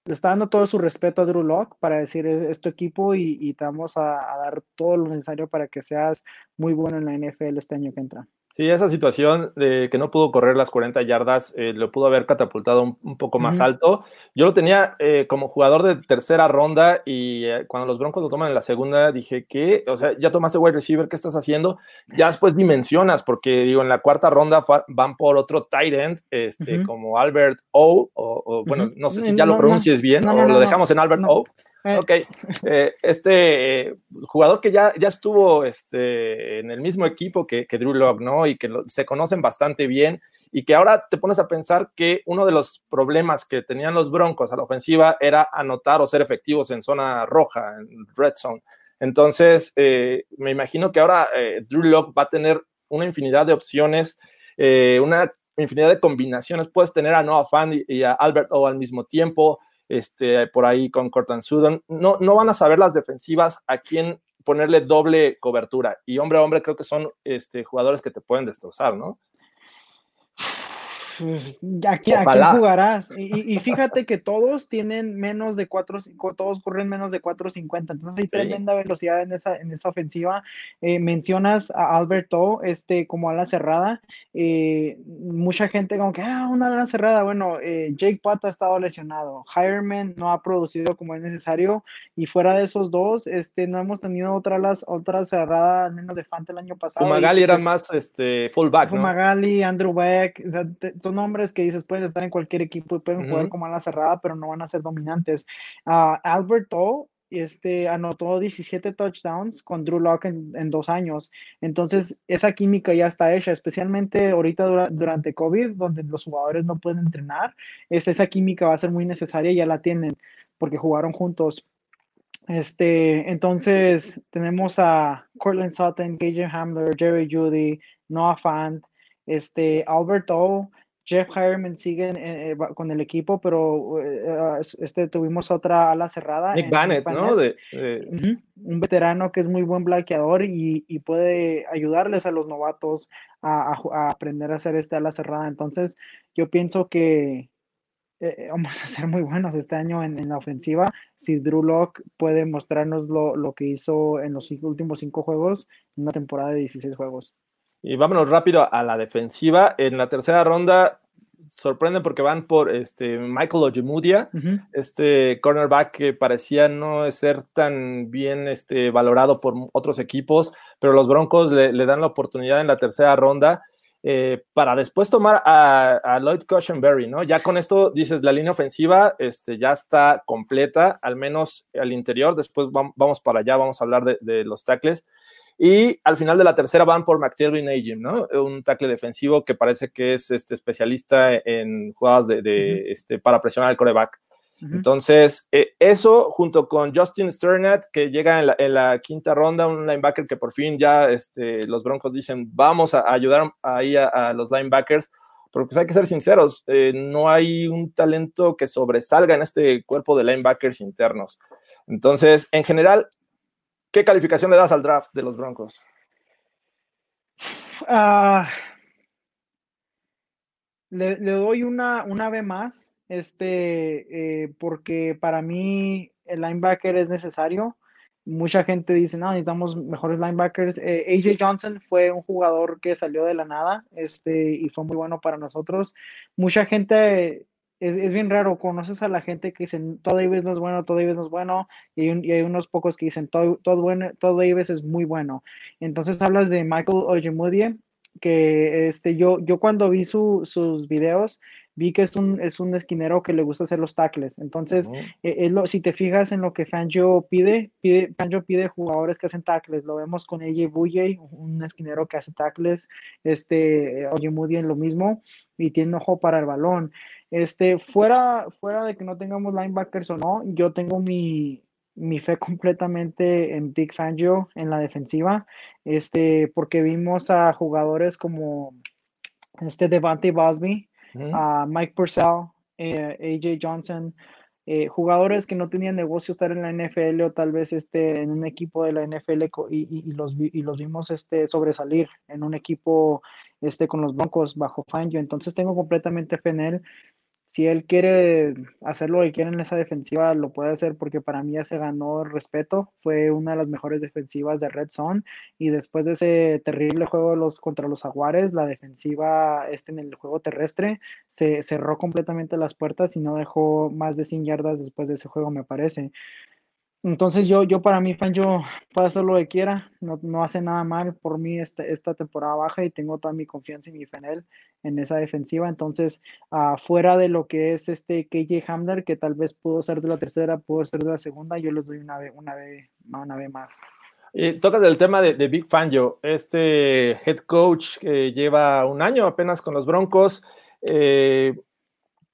le está dando todo su respeto a Drew Lock para decir "Es- es tu equipo y, te vamos a dar todo lo necesario para que seas muy bueno en la NFL este año que entra. Sí, esa situación de que no pudo correr las 40 yardas eh, lo pudo haber catapultado un, un poco más alto. Yo lo tenía eh, como jugador de tercera ronda y eh, cuando los Broncos lo toman en la segunda dije que, o sea, ya tomaste wide receiver, ¿qué estás haciendo? Ya después dimensionas, porque digo, en la cuarta ronda van por otro tight end, este, como Albert O, o, o, bueno, no sé si No, ya lo no, pronuncies bien no, o lo dejamos en Albert. O. Eh, Ok, eh, este eh, jugador que ya, ya estuvo este, en el mismo equipo que, que Drew Lock, ¿no? Y que se conocen bastante bien y que ahora te pones a pensar que uno de los problemas que tenían los Broncos a la ofensiva era anotar o ser efectivos en zona roja, en red zone. Entonces, me imagino que ahora Drew Lock va a tener una infinidad de opciones, una infinidad de combinaciones. Puedes tener a Noah Fan y, y a Albert O al mismo tiempo este, por ahí con Cortland Sutton. No, no van a saber las defensivas a quién ponerle doble cobertura. Y hombre a hombre creo que son este, jugadores que te pueden destrozar, ¿no? Pues, ¿a, quién, a quién Ojalá. jugarás? Y, fíjate que todos tienen menos de 4, todos corren menos de 4.50, entonces hay Sí. tremenda velocidad en esa, en esa ofensiva. Eh, mencionas a Alberto este, como ala cerrada, eh, mucha gente como que, ah, una ala cerrada, bueno, eh, Jake Putt ha estado lesionado, Hireman no ha producido como es necesario, y fuera de esos dos, este, no hemos tenido otra, alas- otra cerrada, al menos de Fante el año pasado. Fumagalli era más este, fullback, ¿no? Fumagalli, Andrew Beck, o sea, te- son nombres que dices pueden estar en cualquier equipo y pueden jugar como ala cerrada, pero no van a ser dominantes. Ah, Albert O este, anotó 17 touchdowns con Drew Lock en, en dos años. Entonces, esa química ya está hecha, especialmente ahorita dura- durante COVID, donde los jugadores no pueden entrenar. Es, esa química va a ser muy necesaria y ya la tienen porque jugaron juntos. Este, entonces tenemos a Cortland Sutton, KJ Hamler, Jerry Judy, Noah Fant, este, Albert O, Jeff Hireman siguen eh, eh, con el equipo, pero eh, es- este, tuvimos otra ala cerrada. Nick Bannett, ¿no? De, de- Ujú, Un veterano que es muy buen blanqueador y, y puede ayudarles a los novatos a, a ju- a aprender a hacer este ala cerrada. Entonces, yo pienso que eh, vamos a ser muy buenos este año en, en la ofensiva. Si Drew Lock puede mostrarnos lo, lo que hizo en los cinco- últimos cinco juegos, en una temporada de 16 juegos. Y vámonos rápido a la defensiva. En la tercera ronda sorprenden porque van por este Michael Ojemudia, este cornerback que parecía no ser tan bien este, valorado por otros equipos, pero los Broncos le, le dan la oportunidad en la tercera ronda eh, para después tomar a, a Lloyd Cushenberry, ¿no? Ya con esto dices, la línea ofensiva este, ya está completa, al menos al interior, después vam- vamos para allá, vamos a hablar de, de los tackles. Y al final de la tercera van por McTelvin Agim, ¿no? Un tackle defensivo que parece que es este especialista en jugadas de, este, para presionar al coreback. Entonces, eh, eso junto con Justin Sternett, que llega en la, en la quinta ronda, un linebacker que por fin ya este, los Broncos dicen, vamos a, ayudar ahí a, a, los linebackers, pero pues hay que ser sinceros, eh, no hay un talento que sobresalga en este cuerpo de linebackers internos. Entonces, en general, ¿qué calificación le das al draft de los Broncos? Le, le, doy una, una B más este, eh, porque para mí el linebacker es necesario. Mucha gente dice, no, necesitamos mejores linebackers. Eh, AJ Johnson fue un jugador que salió de la nada este, y fue muy bueno para nosotros. Mucha gente, es, es bien raro, conoces a la gente que dicen, todo Davis no es bueno, todo Davis no es bueno, y un, y hay unos pocos que dicen, todo, todo, bueno, todo Davis es muy bueno. Entonces hablas de Michael Ojemudie, que este, yo, yo cuando vi su, sus videos, vi que es un, es un esquinero que le gusta hacer los tackles. Entonces, uh -huh. eh, lo, si te fijas en lo que Fangio pide, pide, Fangio pide jugadores que hacen tackles. Lo vemos con AJ Buye, un esquinero que hace tackles, este, Oyemudi en lo mismo, y tiene ojo para el balón. Este, fuera, fuera de que no tengamos linebackers o no, yo tengo mi, mi fe completamente en Big Fangio en la defensiva, este, porque vimos a jugadores como este Devante Bosby, Uh -huh. Mike Purcell, eh, AJ Johnson, eh, jugadores que no tenían negocio estar en la NFL o tal vez este, en un equipo de la NFL y, y, los, y los vimos este, sobresalir en un equipo este, con los Broncos bajo Fangio. Entonces tengo completamente fe en él si él quiere hacer lo que quiere en esa defensiva, lo puede hacer porque para mí ya se ganó respeto. Fue una de las mejores defensivas de Red Zone. Y después de ese terrible juego contra los Jaguares, la defensiva este en el juego terrestre se cerró completamente las puertas y no dejó más de 100 yardas después de ese juego, me parece. Entonces yo, yo para mí, fan, yo puedo hacer lo que quiera, no, no hace nada mal por mí esta, esta temporada baja y tengo toda mi confianza y mi fe en esa defensiva. Entonces, uh, fuera de lo que es este KJ Hamler, que tal vez pudo ser de la tercera, pudo ser de la segunda, yo les doy una vez, una vez, una más. Y tocas el tema de, de Big Fangio, este head coach que lleva un año apenas con los Broncos. Eh,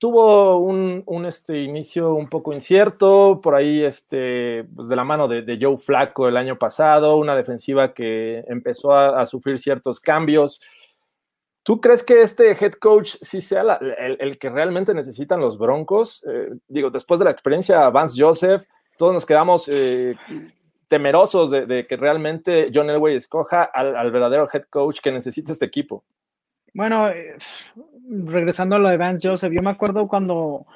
tuvo un, un, este, inicio un poco incierto, por ahí este, pues de la mano de, Joe Flaco el año pasado, una defensiva que empezó a, sufrir ciertos cambios. ¿Tú crees que este head coach sí sea el, el, que realmente necesitan los Broncos? Eh, digo, después de la experiencia Vance Joseph, todos nos quedamos eh, temerosos de, de, que realmente John Elway escoja al, al verdadero head coach que necesita este equipo. Bueno, eh, regresando a lo de Vance Joseph, yo me acuerdo cuando,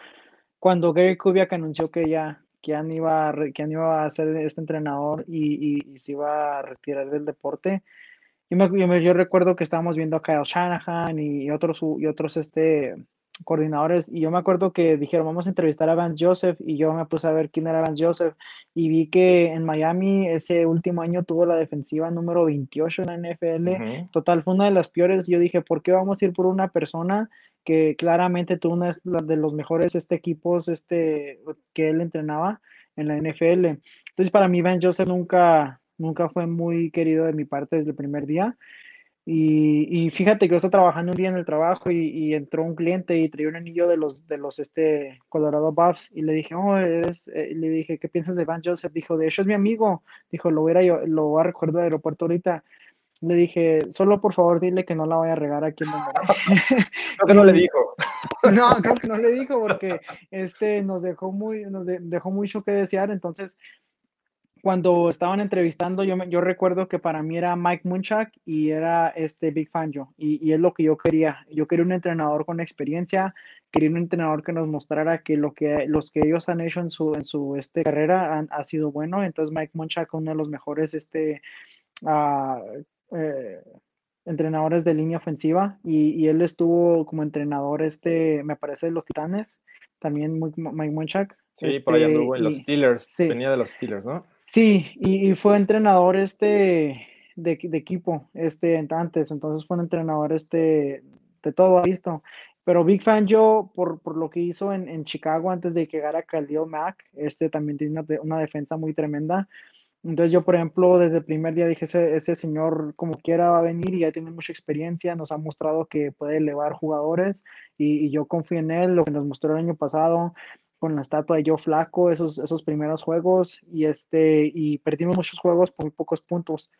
cuando Gary Kubiak anunció que ya, no iba, iba a ser este entrenador y, y, se iba a retirar del deporte. Yo, me, yo, me, yo recuerdo que estábamos viendo a Kyle Shanahan y otros, y otros este, coordinadores y yo me acuerdo que dijeron vamos a entrevistar a Vance Joseph y yo me puse a ver quién era Vance Joseph y vi que en Miami ese último año tuvo la defensiva número 28 en la NFL, uh -huh. total fue una de las peores, yo dije, ¿por qué vamos a ir por una persona que claramente tuvo una de los mejores este, equipos este, que él entrenaba en la NFL? Entonces para mí Vance Joseph nunca, nunca fue muy querido de mi parte desde el primer día y, y, fíjate que yo estaba trabajando un día en el trabajo y, y, entró un cliente y traía un anillo de los, de los este, Colorado Buffs y le dije, oh, eres, eh, le dije, ¿qué piensas de Van Joseph? Dijo, de hecho es mi amigo. Dijo, lo voy a, lo voy a recuerdo del aeropuerto ahorita. Le dije, solo por favor dile que no la vaya a regar aquí en Monterrey. creo que no le dijo. no, creo que no le dijo porque este nos dejó muy, nos de, dejó mucho que desear. Entonces, cuando estaban entrevistando, yo, yo recuerdo que para mí era Mike Munchak y era este Big Fangio, y, y, es lo que yo quería. Yo quería un entrenador con experiencia, quería un entrenador que nos mostrara que lo que los que ellos han hecho en su, en su este, carrera han, ha sido bueno. Entonces, Mike Munchak, uno de los mejores este, uh, eh, entrenadores de línea ofensiva, y, y, él estuvo como entrenador, este, me parece, de los Titanes, también Mike Munchak. Sí, este, por ahí anduvo en los Steelers, sí. venía de los Steelers, ¿no? Sí, y, fue entrenador este de, equipo este antes, entonces fue un entrenador este de todo visto. Pero Big Fan yo, por, lo que hizo en, Chicago antes de que llegara Khalil Mack, este también tiene una, defensa muy tremenda. Entonces yo, por ejemplo, desde el primer día dije, ese, señor como quiera va a venir y ya tiene mucha experiencia, nos ha mostrado que puede elevar jugadores y yo confío en él, lo que nos mostró el año pasado, con la estatua de Joe Flaco, esos, esos primeros juegos, y, este, y perdimos muchos juegos por pocos puntos.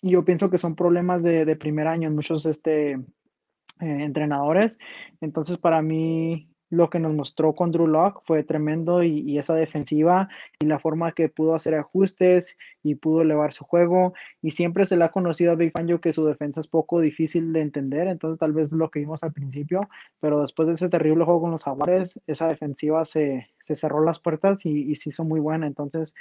Y yo pienso que son problemas de, de primer año en muchos este, eh, entrenadores. Entonces, para mí, lo que nos mostró con Drew Lock fue tremendo y, esa defensiva y la forma que pudo hacer ajustes y pudo elevar su juego. Y siempre se le ha conocido a Big Fangio que su defensa es poco difícil de entender, entonces tal vez lo que vimos al principio, pero después de ese terrible juego con los Jaguares, esa defensiva se, cerró las puertas y, y, se hizo muy buena, entonces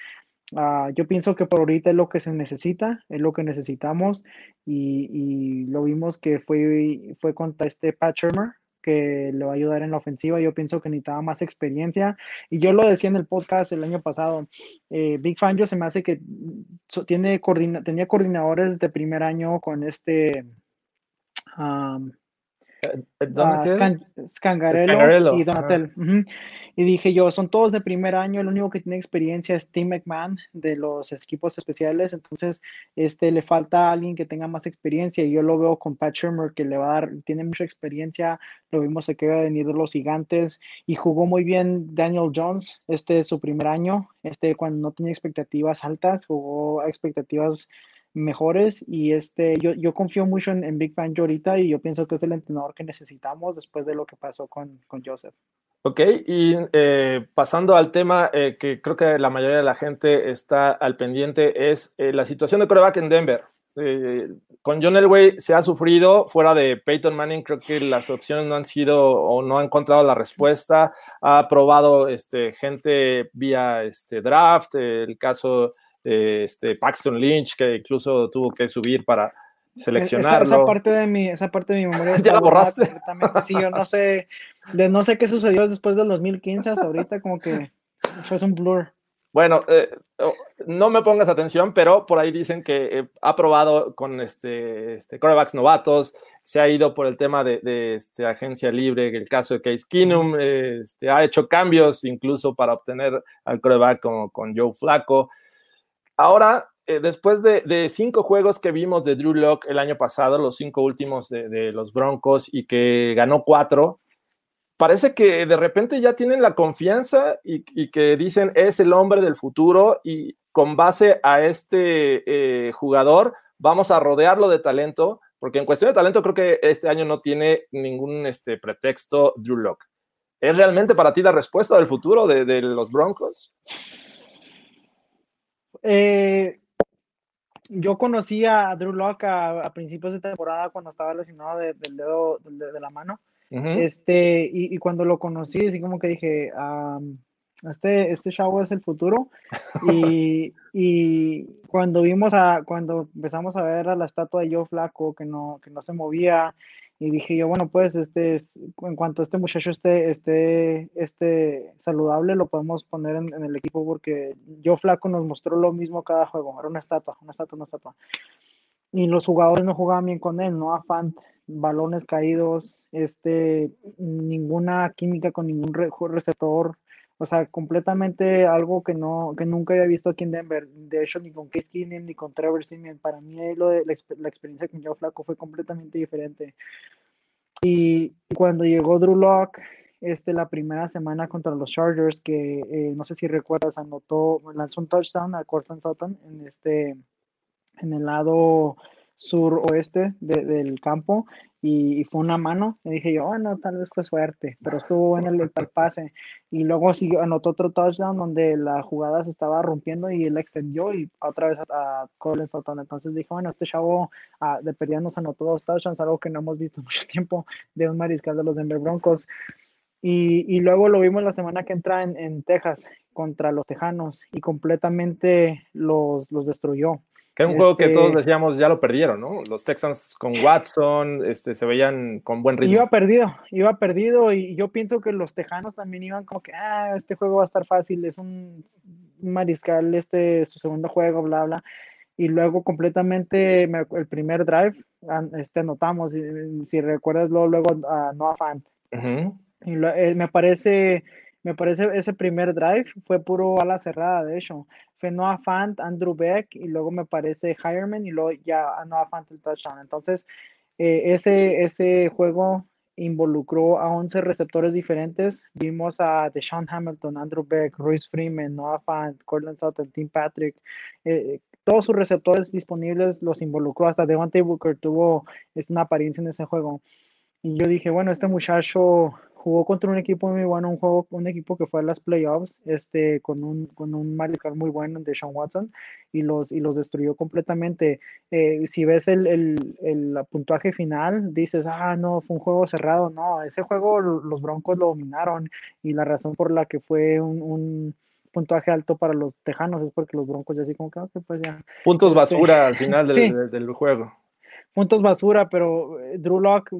uh, yo pienso que por ahorita es lo que se necesita, es lo que necesitamos y, y lo vimos que fue, fue contra este Pat Shermer, que le va a ayudar en la ofensiva. Yo pienso que necesitaba más experiencia. Y yo lo decía en el podcast el año pasado. Eh, Big Fangio se me hace que tiene coordina tenía coordinadores de primer año con este. Um, uh, Scan Scangarello, Scangarello, y Donatel. Uh -huh. Y dije yo, son todos de primer año, el único que tiene experiencia es Tim McMahon de los equipos especiales, entonces este, le falta a alguien que tenga más experiencia y yo lo veo con Pat Shermer que le va a dar, tiene mucha experiencia, lo vimos que va a venir de los gigantes y jugó muy bien Daniel Jones, este es su primer año, este cuando no tenía expectativas altas, jugó expectativas mejores y este yo, yo confío mucho en, en Big Fan ahorita y yo pienso que es el entrenador que necesitamos después de lo que pasó con, con Joseph. Ok, y eh, pasando al tema eh, que creo que la mayoría de la gente está al pendiente, es eh, la situación de coreback en Denver. con John Elway se ha sufrido, fuera de Peyton Manning, creo que las opciones no han sido o no ha encontrado la respuesta. Ha probado este, gente vía este, draft, el caso de este, Paxton Lynch, que incluso tuvo que subir para, seleccionarlo. Esa, parte de mi, esa parte de mi memoria. ¿Ya la borraste? Sí, yo no sé, de, no sé qué sucedió después del 2015 hasta ahorita, como que fue un blur. Bueno, eh, no me pongas atención, pero por ahí dicen que eh, ha probado con este, este corebacks novatos, se ha ido por el tema de, de este, agencia libre, el caso de Case Keenum, este, ha hecho cambios incluso para obtener al coreback con, con Joe Flaco. Ahora eh, después de, cinco juegos que vimos de Drew Locke el año pasado, los cinco últimos de, los Broncos y que ganó cuatro, parece que de repente ya tienen la confianza y, que dicen es el hombre del futuro y con base a este eh, jugador vamos a rodearlo de talento, porque en cuestión de talento creo que este año no tiene ningún este, pretexto Drew Locke. ¿Es realmente para ti la respuesta del futuro de, los Broncos? Eh, yo conocí a Drew Locke a, principios de temporada cuando estaba lesionado del dedo de, la mano. este, y, cuando lo conocí, así como que dije, este, este chavo es el futuro. y, y, cuando vimos a, cuando empezamos a ver a la estatua de Joe Flaco que no, que no se movía, y dije yo, bueno, pues este es, en cuanto este muchacho esté, esté, esté saludable, lo podemos poner en, el equipo porque yo flaco nos mostró lo mismo cada juego, era una estatua, una estatua, una estatua. Y los jugadores no jugaban bien con él, no afán, balones caídos, este, ninguna química con ningún receptor, o sea, completamente algo que no, que nunca había visto aquí en Denver. De hecho, ni con Case Keenum ni con Trevor Simeon. Para mí lo de, la, experiencia con Joe Flaco fue completamente diferente. Y cuando llegó Drew Locke, este, la primera semana contra los Chargers, que eh, no sé si recuerdas, anotó, lanzó un touchdown a Cortland Sutton en, este, en el lado sur-oeste del campo y, fue una mano. Y dije yo, bueno, tal vez fue suerte, pero estuvo en el, pase. Y luego siguió, anotó otro touchdown donde la jugada se estaba rompiendo y él extendió y otra vez a, a Colin Sutton. Entonces dije, bueno, este chavo ah, de pérdida nos anotó dos touchdowns, algo que no hemos visto mucho tiempo de un mariscal de los Denver Broncos. Y, y luego lo vimos la semana que entra en, en Texas contra los Tejanos y completamente los, los destruyó. Que era un juego que todos este decíamos ya lo perdieron, ¿no? Los Texans con Watson este, se veían con buen ritmo. Iba perdido, iba perdido y yo pienso que los Tejanos también iban como que, ah, este juego va a estar fácil, es un mariscal, este su segundo juego, bla, bla. Y luego completamente el primer drive, este anotamos, si, recuerdas luego, luego a Noah Fant. Y eh, me parece me parece ese primer drive fue puro a la cerrada, de hecho. Fue Noah Fant, Andrew Beck y luego me parece Hireman y luego ya Noah Fant el touchdown. Entonces, eh, ese, ese juego involucró a 11 receptores diferentes. Vimos a Deshaun Hamilton, Andrew Beck, Royce Freeman, Noah Fant, Cortland Sutton, Tim Patrick. Eh, todos sus receptores disponibles los involucró. Hasta Devontae Booker tuvo una apariencia en ese juego. Y yo dije, bueno, este muchacho jugó contra un equipo muy bueno, un juego, un equipo que fue a las playoffs, este, con un, con un mariscal muy bueno de Sean Watson, y los, y los destruyó completamente. Eh, si ves el, el, el, puntuaje final, dices, ah, no, fue un juego cerrado. No, ese juego los Broncos lo dominaron, y la razón por la que fue un, un puntuaje alto para los Tejanos es porque los Broncos ya así como que, pues ya. Puntos este, basura al final del, del juego puntos basura, pero eh, Drew Locke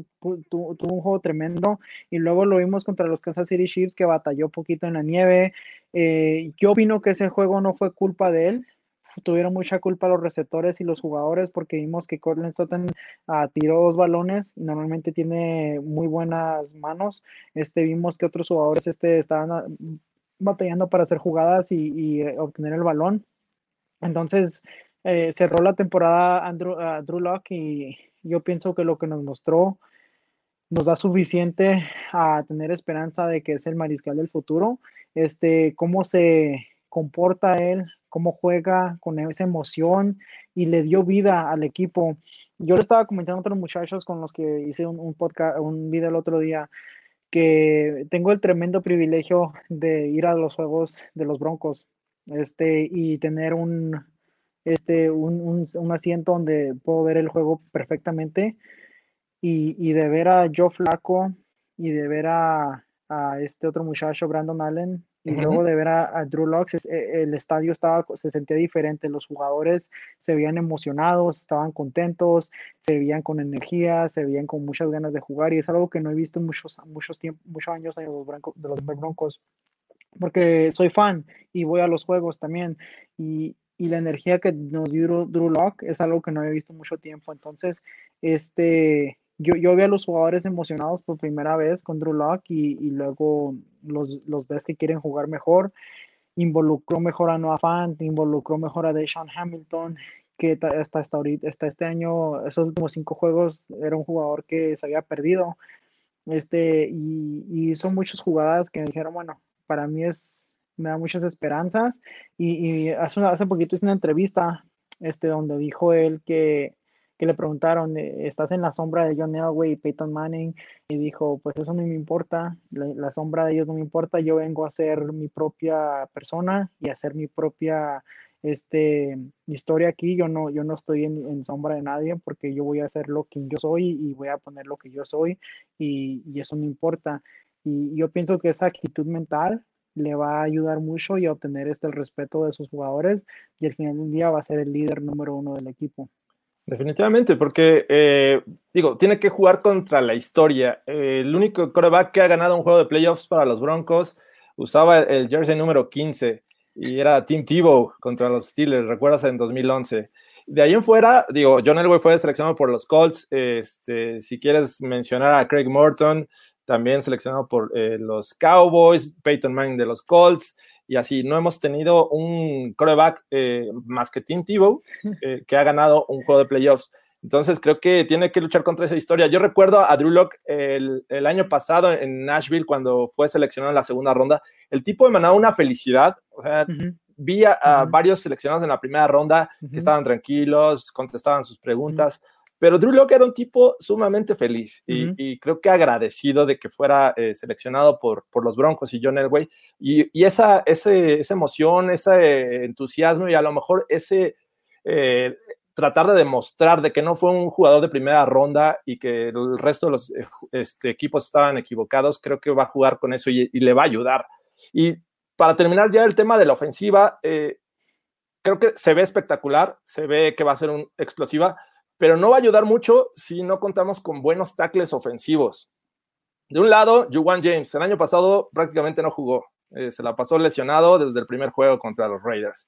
tuvo un juego tremendo y luego lo vimos contra los Kansas City Chiefs que batalló poquito en la nieve. Eh, yo opino que ese juego no fue culpa de él, tuvieron mucha culpa los receptores y los jugadores porque vimos que Cortland Sutton uh, tiró dos balones y normalmente tiene muy buenas manos. Este, vimos que otros jugadores este, estaban ah, batallando para hacer jugadas y, y eh, obtener el balón. Entonces, eh, cerró la temporada Andrew, Drew Locke y yo pienso que lo que nos mostró nos da suficiente a tener esperanza de que es el mariscal del futuro. Este, cómo se comporta él, cómo juega con esa emoción y le dio vida al equipo. Yo le estaba comentando a otros muchachos con los que hice un, un podcast, un video el otro día, que tengo el tremendo privilegio de ir a los juegos de los Broncos este, y tener un, este, un, un, asiento donde puedo ver el juego perfectamente y, y, de ver a Joe Flaco y de ver a, a este otro muchacho, Brandon Allen, y luego de ver a, Drew Locks, e, el estadio estaba, se sentía diferente, los jugadores se veían emocionados, estaban contentos, se veían con energía, se veían con muchas ganas de jugar y es algo que no he visto en muchos, muchos, tiempos, muchos años de los, de los Broncos, porque soy fan y voy a los juegos también y, y la energía que nos dio Drew Lock es algo que no he visto mucho tiempo, entonces, este, yo, yo vi a los jugadores emocionados por primera vez con Drew Lock y, y luego los, los, ves que quieren jugar mejor. Involucró mejor a Noah Fant, involucró mejor a Deshaun Hamilton, que hasta, hasta, ahorita, hasta este año, esos últimos cinco juegos, era un jugador que se había perdido. Este, y, y son muchas jugadas que me dijeron, bueno, para mí es, me da muchas esperanzas. Y, y hace, hace poquito hice una entrevista este, donde dijo él que que le preguntaron, eh, ¿estás en la sombra de John Elway y Peyton Manning? Y dijo, pues eso no me importa, la, sombra de ellos no me importa, yo vengo a ser mi propia persona y a hacer mi propia este, historia aquí, yo no, yo no estoy en, sombra de nadie porque yo voy a hacer lo que yo soy y voy a poner lo que yo soy y, y eso me importa. Y yo pienso que esa actitud mental le va a ayudar mucho y a obtener este respeto de sus jugadores y al final del día va a ser el líder número uno del equipo. Definitivamente, porque eh, digo, tiene que jugar contra la historia. Eh, el único coreback que ha ganado un juego de playoffs para los Broncos usaba el jersey número 15 y era Tim Tebow contra los Steelers, recuerdas en 2011. De ahí en fuera, digo, John Elway fue seleccionado por los Colts. Este, si quieres mencionar a Craig Morton, también seleccionado por eh, los Cowboys, Peyton Manning de los Colts y así no hemos tenido un coreback eh, más que Tim Tebow eh, que ha ganado un juego de playoffs. Entonces creo que tiene que luchar contra esa historia. Yo recuerdo a Drew Locke el, el, año pasado en Nashville cuando fue seleccionado en la segunda ronda. El tipo emanaba una felicidad. O sea, Vi a, varios seleccionados en la primera ronda que estaban tranquilos, contestaban sus preguntas. Pero Drew Locke era un tipo sumamente feliz y, creo que agradecido de que fuera eh, seleccionado por, por los Broncos y John Elway. Y, y esa, ese, esa emoción, ese entusiasmo y a lo mejor ese eh, tratar de demostrar de que no fue un jugador de primera ronda y que el resto de los este, equipos estaban equivocados, creo que va a jugar con eso y, le va a ayudar. Y para terminar ya el tema de la ofensiva, eh, creo que se ve espectacular, se ve que va a ser un explosiva pero no va a ayudar mucho si no contamos con buenos tackles ofensivos. De un lado, Juwan James, el año pasado prácticamente no jugó, eh, se la pasó lesionado desde el primer juego contra los Raiders.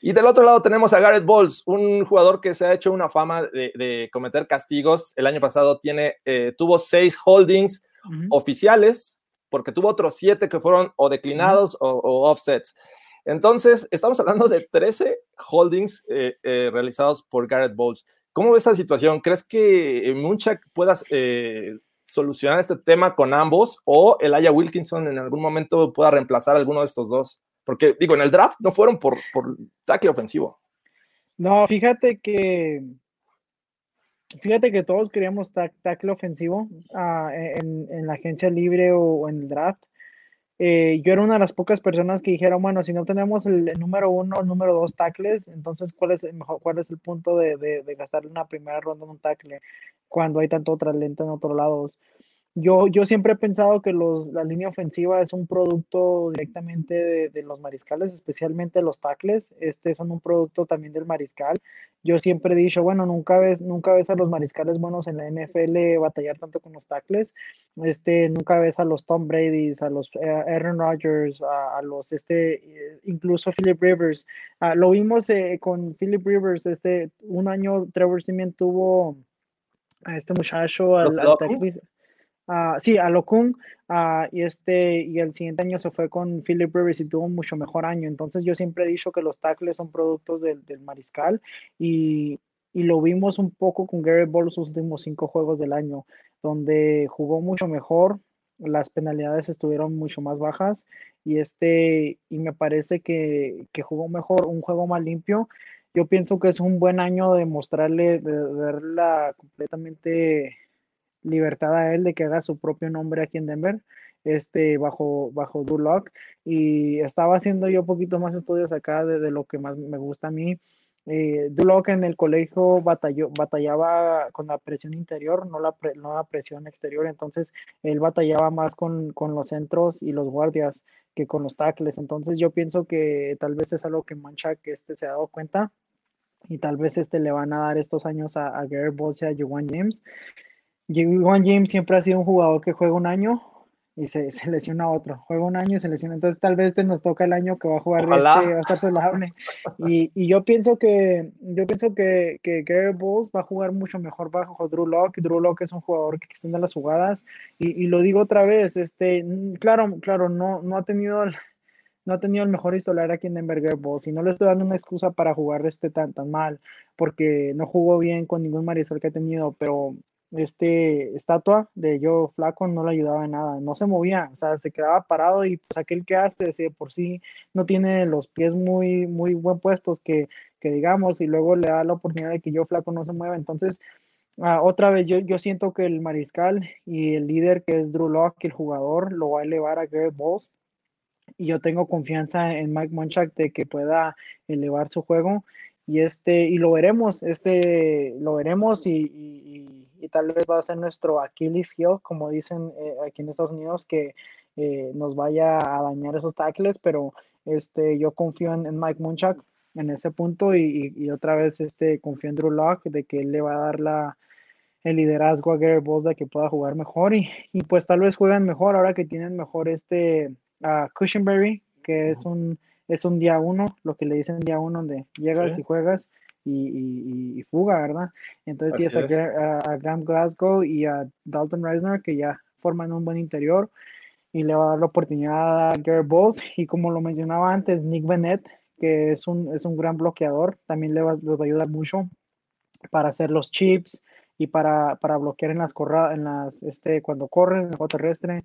Y del otro lado tenemos a Garrett Bowles, un jugador que se ha hecho una fama de, cometer castigos. El año pasado tiene, eh, tuvo seis holdings oficiales, porque tuvo otros siete que fueron o declinados o, offsets. Entonces, estamos hablando de 13 holdings eh, realizados por Garrett Bowles. ¿Cómo ves esa situación? ¿Crees que Munchak puedas eh, solucionar este tema con ambos o el Aya Wilkinson en algún momento pueda reemplazar alguno de estos dos? Porque, digo, en el draft no fueron por, por tackle ofensivo. No, fíjate que fíjate que todos queríamos tackle ofensivo uh, en, en, la agencia libre o en el draft. Eh, yo era una de las pocas personas que dijeron, bueno, si no tenemos el, número uno, el número dos tackles, entonces ¿cuál es el, mejor, cuál es el punto de, de, de gastar una primera ronda en un tackle cuando hay tanto talento en otros lados? Yo, yo siempre he pensado que los, la línea ofensiva es un producto directamente de, los mariscales, especialmente los tackles. Este son un producto también del mariscal. Yo siempre he dicho, bueno, nunca ves, nunca ves a los mariscales buenos en la NFL batallar tanto con los tackles. Este, nunca ves a los Tom Brady's, a los eh, Aaron Rodgers, a, los, este, incluso Philip Rivers. Ah, lo vimos eh, con Philip Rivers, este, un año Trevor Simeon tuvo a este muchacho, al, al Uh, sí, a Lokun, uh, y, este, y el siguiente año se fue con Philip Rivers y tuvo un mucho mejor año. Entonces yo siempre he dicho que los tackles son productos del, del mariscal y, y, lo vimos un poco con Gary Ball sus últimos cinco juegos del año, donde jugó mucho mejor, las penalidades estuvieron mucho más bajas y, este, y me parece que, que jugó mejor, un juego más limpio. Yo pienso que es un buen año de mostrarle, de verla completamente libertad a él de que haga su propio nombre aquí en Denver, este, bajo, bajo Drew Lock. Y estaba haciendo yo poquito más estudios acá de, de lo que más me gusta a mí. Eh, Duloc en el colegio batalló, batallaba con la presión interior, no la, no la presión exterior, entonces él batallaba más con, con, los centros y los guardias que con los tackles. Entonces yo pienso que tal vez es algo que Mancha que este se ha dado cuenta y tal vez este le van a dar estos años a, a Garrett Bowles y a Juwan James. Juwan James siempre ha sido un jugador que juega un año, y se, se, lesiona otro. Juega un año y se lesiona. Entonces, tal vez este nos toca el año que va a jugar este, va a estar saludable. Y, y, yo pienso que yo pienso que, que Gary Bulls va a jugar mucho mejor bajo Drew Locke. Drew Locke es un jugador que extiende las jugadas. Y, y lo digo otra vez, este, claro, claro, no, no ha tenido el, no ha tenido el mejor historial aquí en Denver Bulls y no le estoy dando una excusa para jugar este tan, tan mal, porque no jugó bien con ningún marisol que ha tenido, pero este estatua de yo flaco no le ayudaba en nada, no se movía, o sea, se quedaba parado y pues aquel que hace, de por sí no tiene los pies muy, muy buen puestos que, que digamos, y luego le da la oportunidad de que yo flaco no se mueva, entonces uh, otra vez yo, yo siento que el mariscal y el líder que es Drew Locke, el jugador, lo va a elevar a Garrett Bowles. Y yo tengo confianza en Mike Munchak de que pueda elevar su juego. Y este y lo veremos este lo veremos y, tal vez va a ser nuestro Achilles heel como dicen eh, aquí en Estados Unidos que eh, nos vaya a dañar esos tackles pero este yo confío en, en Mike Munchak en ese punto y, y, otra vez este confío en Drew Locke de que él le va a dar la el liderazgo a Gary Bowles de que pueda jugar mejor y, y pues tal vez juegan mejor ahora que tienen mejor este a Cushenberry que es un es un día uno, lo que le dicen día uno, donde llegas sí. y juegas y, y, y, fuga, ¿verdad? Entonces Así tienes a, a, Graham Glasgow y a Dalton Reisner que ya forman un buen interior y le va a dar la oportunidad a Garrett Bowles. Y como lo mencionaba antes, Nick Bennett, que es un, es un gran bloqueador, también le va, les va a ayudar mucho para hacer los chips y para, para bloquear en las corradas, en las, este, cuando corren, en el terrestre,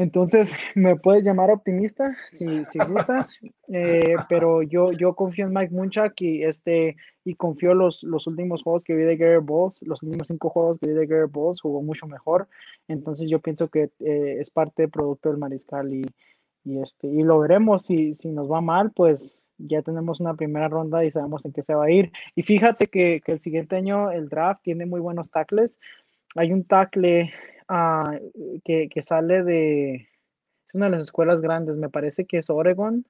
entonces, me puedes llamar optimista si, si gustas, eh, pero yo, yo confío en Mike Munchak y, este, y confío los, los últimos juegos que vi de Gary Balls, los últimos cinco juegos que vi de Gary Balls, jugó mucho mejor. Entonces, yo pienso que eh, es parte del producto del mariscal y, y, este, y lo veremos. Si, si nos va mal, pues ya tenemos una primera ronda y sabemos en qué se va a ir. Y fíjate que, que el siguiente año el draft tiene muy buenos tackles. Hay un tackle uh, que, que, sale de es una de las escuelas grandes, me parece que es Oregon.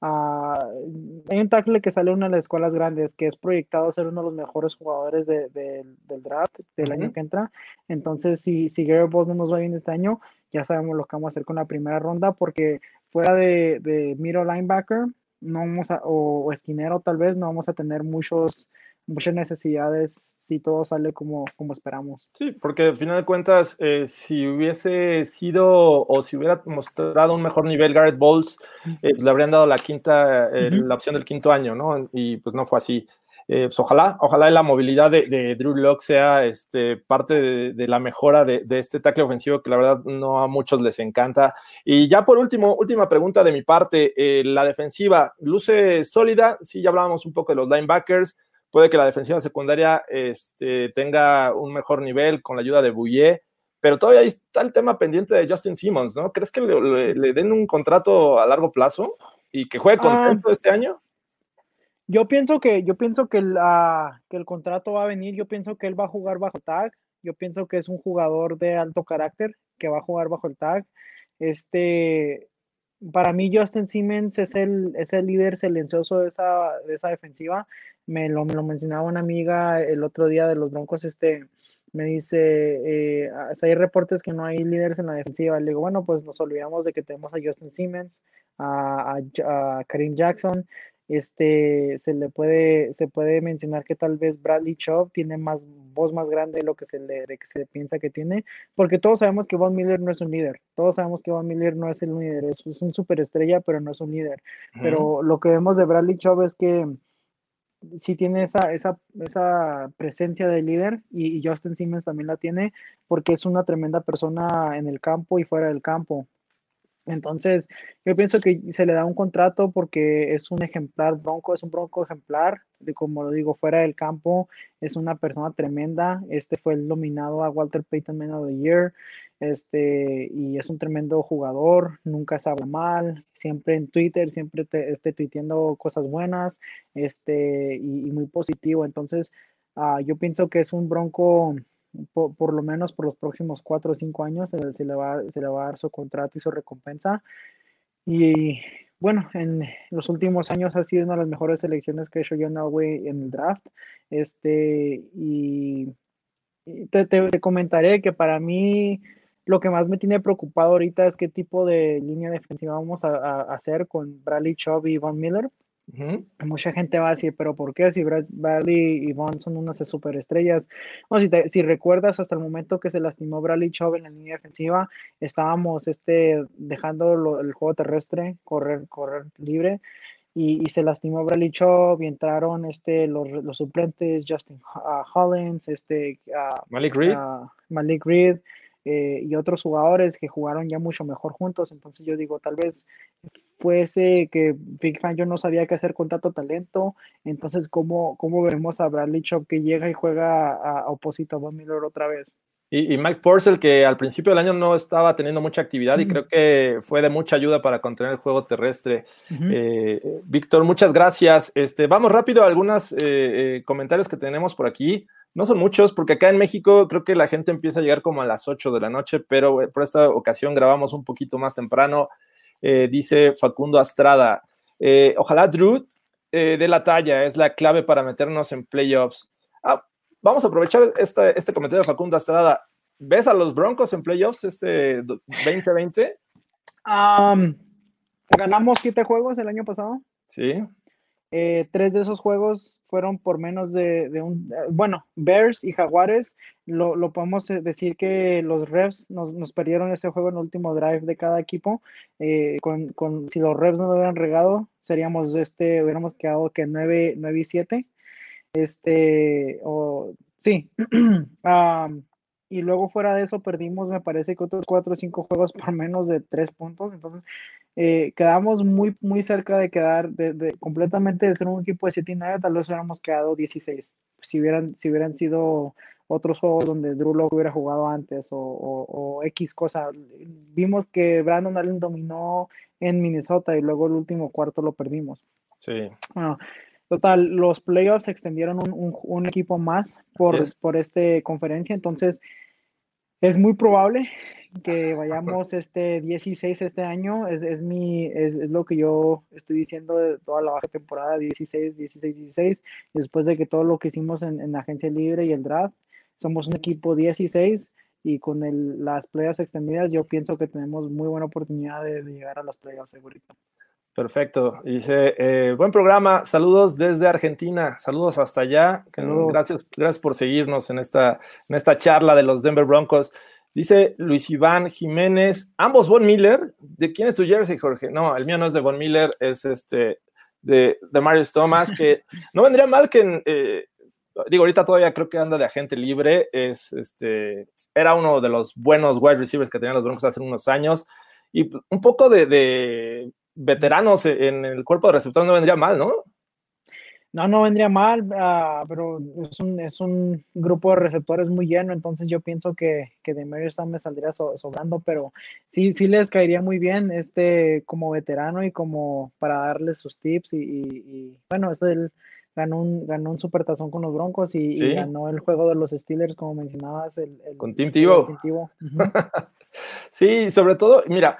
Uh, hay un tackle que sale de una de las escuelas grandes que es proyectado a ser uno de los mejores jugadores de, de, del draft del uh -huh. año que entra. Entonces, si, si Gary Boss no nos va bien este año, ya sabemos lo que vamos a hacer con la primera ronda, porque fuera de, de middle linebacker no vamos a, o, o esquinero tal vez, no vamos a tener muchos muchas necesidades si todo sale como, como esperamos. Sí, porque al final de cuentas, eh, si hubiese sido o si hubiera mostrado un mejor nivel Garrett Bowles, eh, le habrían dado la quinta, eh, uh -huh. la opción del quinto año, ¿no? Y pues no fue así. Pues ojalá, ojalá la movilidad de, de Drew Locke sea este, parte de, de la mejora de, de, este tackle ofensivo que la verdad no a muchos les encanta. Y ya por último, última pregunta de mi parte, la defensiva, ¿luce sólida? Sí, ya hablábamos un poco de los linebackers, puede que la defensiva secundaria este, tenga un mejor nivel con la ayuda de Bouye, pero todavía está el tema pendiente de Justin Simmons, ¿no? ¿Crees que le, le, le den un contrato a largo plazo y que juegue contento uh, este año? Yo pienso que, yo pienso que, la, que el contrato va a venir, yo pienso que él va a jugar bajo tag, yo pienso que es un jugador de alto carácter que va a jugar bajo el tag. Este, para mí Justin Simmons es el, es el líder silencioso de esa, de esa defensiva. Me lo, me lo, mencionaba una amiga el otro día de los Broncos, este, me dice, eh, hay reportes que no hay líderes en la defensiva. Le digo, bueno, pues nos olvidamos de que tenemos a Justin Simmons, a, a, a Karim Jackson, este, se le puede, se puede mencionar que tal vez Bradley Chubb tiene más voz más grande de lo que se le, de que se piensa que tiene, porque todos sabemos que Von Miller no es un líder, todos sabemos que Von Miller no es el líder, es, es un superestrella, pero no es un líder. Uh -huh. Pero lo que vemos de Bradley Chubb es que sí tiene esa, esa, esa presencia de líder y, y Justin Simmons también la tiene porque es una tremenda persona en el campo y fuera del campo. Entonces, yo pienso que se le da un contrato porque es un ejemplar bronco, es un bronco ejemplar, de como lo digo, fuera del campo, es una persona tremenda. Este fue el nominado a Walter Payton Man of the Year, este, y es un tremendo jugador, nunca se habla mal, siempre en Twitter, siempre te, esté tuiteando cosas buenas, este, y, y muy positivo. Entonces, uh, yo pienso que es un bronco por, lo menos por los próximos cuatro o cinco años se, se, le va, se va a dar su contrato y su recompensa. Y bueno, en los últimos años ha sido una de las mejores selecciones que he hecho John en el draft. Este, y te, comentaré que para mí lo que más me tiene preocupado ahorita es qué tipo de línea defensiva vamos a, a hacer con Bradley Chubb y Von Miller. Uh -huh. Mucha gente va a decir, pero ¿por qué? Si Brad, Bradley y Vaughn son unas superestrellas. Bueno, si, te, si, recuerdas, hasta el momento que se lastimó Bradley Chubb en la línea defensiva, estábamos este, dejando lo, el juego terrestre correr, correr libre. Y, y, se lastimó Bradley Chubb y entraron este, los, los suplentes Justin uh, Hollins, este, uh, Malik Reed. Malik Reed eh, y otros jugadores que jugaron ya mucho mejor juntos. Entonces yo digo, tal vez fuese que Big Fan yo no sabía qué hacer con tanto talento. Entonces, ¿cómo, cómo veremos a Bradley Chop que llega y juega a, a oposito a Von Miller otra vez? Y, y, Mike Purcell, que al principio del año no estaba teniendo mucha actividad y creo que fue de mucha ayuda para contener el juego terrestre. Uh -huh. eh, Víctor, muchas gracias. Este, vamos rápido a algunos eh, eh, comentarios que tenemos por aquí. No son muchos, porque acá en México creo que la gente empieza a llegar como a las 8 de la noche, pero por esta ocasión grabamos un poquito más temprano. Dice Facundo Astrada, ojalá Drew de la talla, es la clave para meternos en playoffs. Ah, vamos a aprovechar este, este comentario de Facundo Astrada. ¿Ves a los Broncos en playoffs este 2020? Um, ganamos siete juegos el año pasado. Sí. Eh, tres de esos juegos fueron por menos de, de un... Eh, bueno, Bears y Jaguares, lo, lo, podemos decir que los refs nos, nos, perdieron ese juego en el último drive de cada equipo. Eh, con, con, si los refs no lo hubieran regado, seríamos este, hubiéramos quedado que 9, 9 y 7. Este, o sí. um, y luego fuera de eso perdimos, me parece que otros 4 o 5 juegos por menos de 3 puntos. Entonces, eh, quedamos muy, muy cerca de quedar de, de, completamente de ser un equipo de 7 y 9, tal vez hubiéramos quedado 16. Si hubieran, si hubieran sido otros juegos donde Drew Lock hubiera jugado antes o, o, o, X cosa. Vimos que Brandon Allen dominó en Minnesota y luego el último cuarto lo perdimos. Sí. Bueno, total, los playoffs extendieron un, un, un equipo más por, por esta conferencia, entonces es muy probable que vayamos este 16 este año, es, es mi, es, es, lo que yo estoy diciendo de toda la baja temporada, 16, 16, 16, después de que todo lo que hicimos en, en la agencia libre y el draft, somos un equipo 16 y con el, las playoffs extendidas yo pienso que tenemos muy buena oportunidad de, de llegar a las playoffs segurito. Perfecto. Dice, eh, buen programa, saludos desde Argentina, saludos hasta allá. Saludos. Gracias, gracias por seguirnos en esta, en esta charla de los Denver Broncos. Dice Luis Iván Jiménez, ambos Von Miller. ¿De quién es tu jersey, Jorge? No, el mío no es de Von Miller, es este de, de Marius Thomas, que no vendría mal que, eh, digo, ahorita todavía creo que anda de agente libre, es este, era uno de los buenos wide receivers que tenían los Broncos hace unos años, y un poco de, de veteranos en el cuerpo de receptores no vendría mal, ¿no? No, no vendría mal, uh, pero es un, es un, grupo de receptores muy lleno, entonces yo pienso que, que de Mary me saldría so, sobrando, pero sí, sí les caería muy bien este como veterano y como para darles sus tips y, y, y bueno, es el, ganó un, ganó un supertazón con los Broncos y, ¿Sí? y, ganó el juego de los Steelers, como mencionabas. El, el con Tim Tebow. Uh -huh. sí, sobre todo, mira,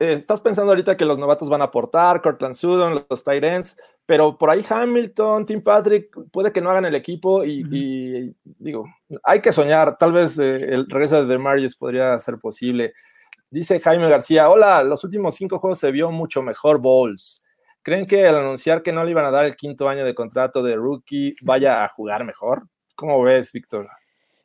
eh, estás pensando ahorita que los novatos van a aportar, Cortland Sutton, los ends, pero por ahí Hamilton, Tim Patrick, puede que no hagan el equipo y, uh -huh. y digo, hay que soñar, tal vez eh, el regreso de Marius podría ser posible. Dice Jaime García, hola, los últimos cinco juegos se vio mucho mejor Bowles. ¿Creen que al anunciar que no le iban a dar el quinto año de contrato de rookie vaya a jugar mejor? ¿Cómo ves, Víctor?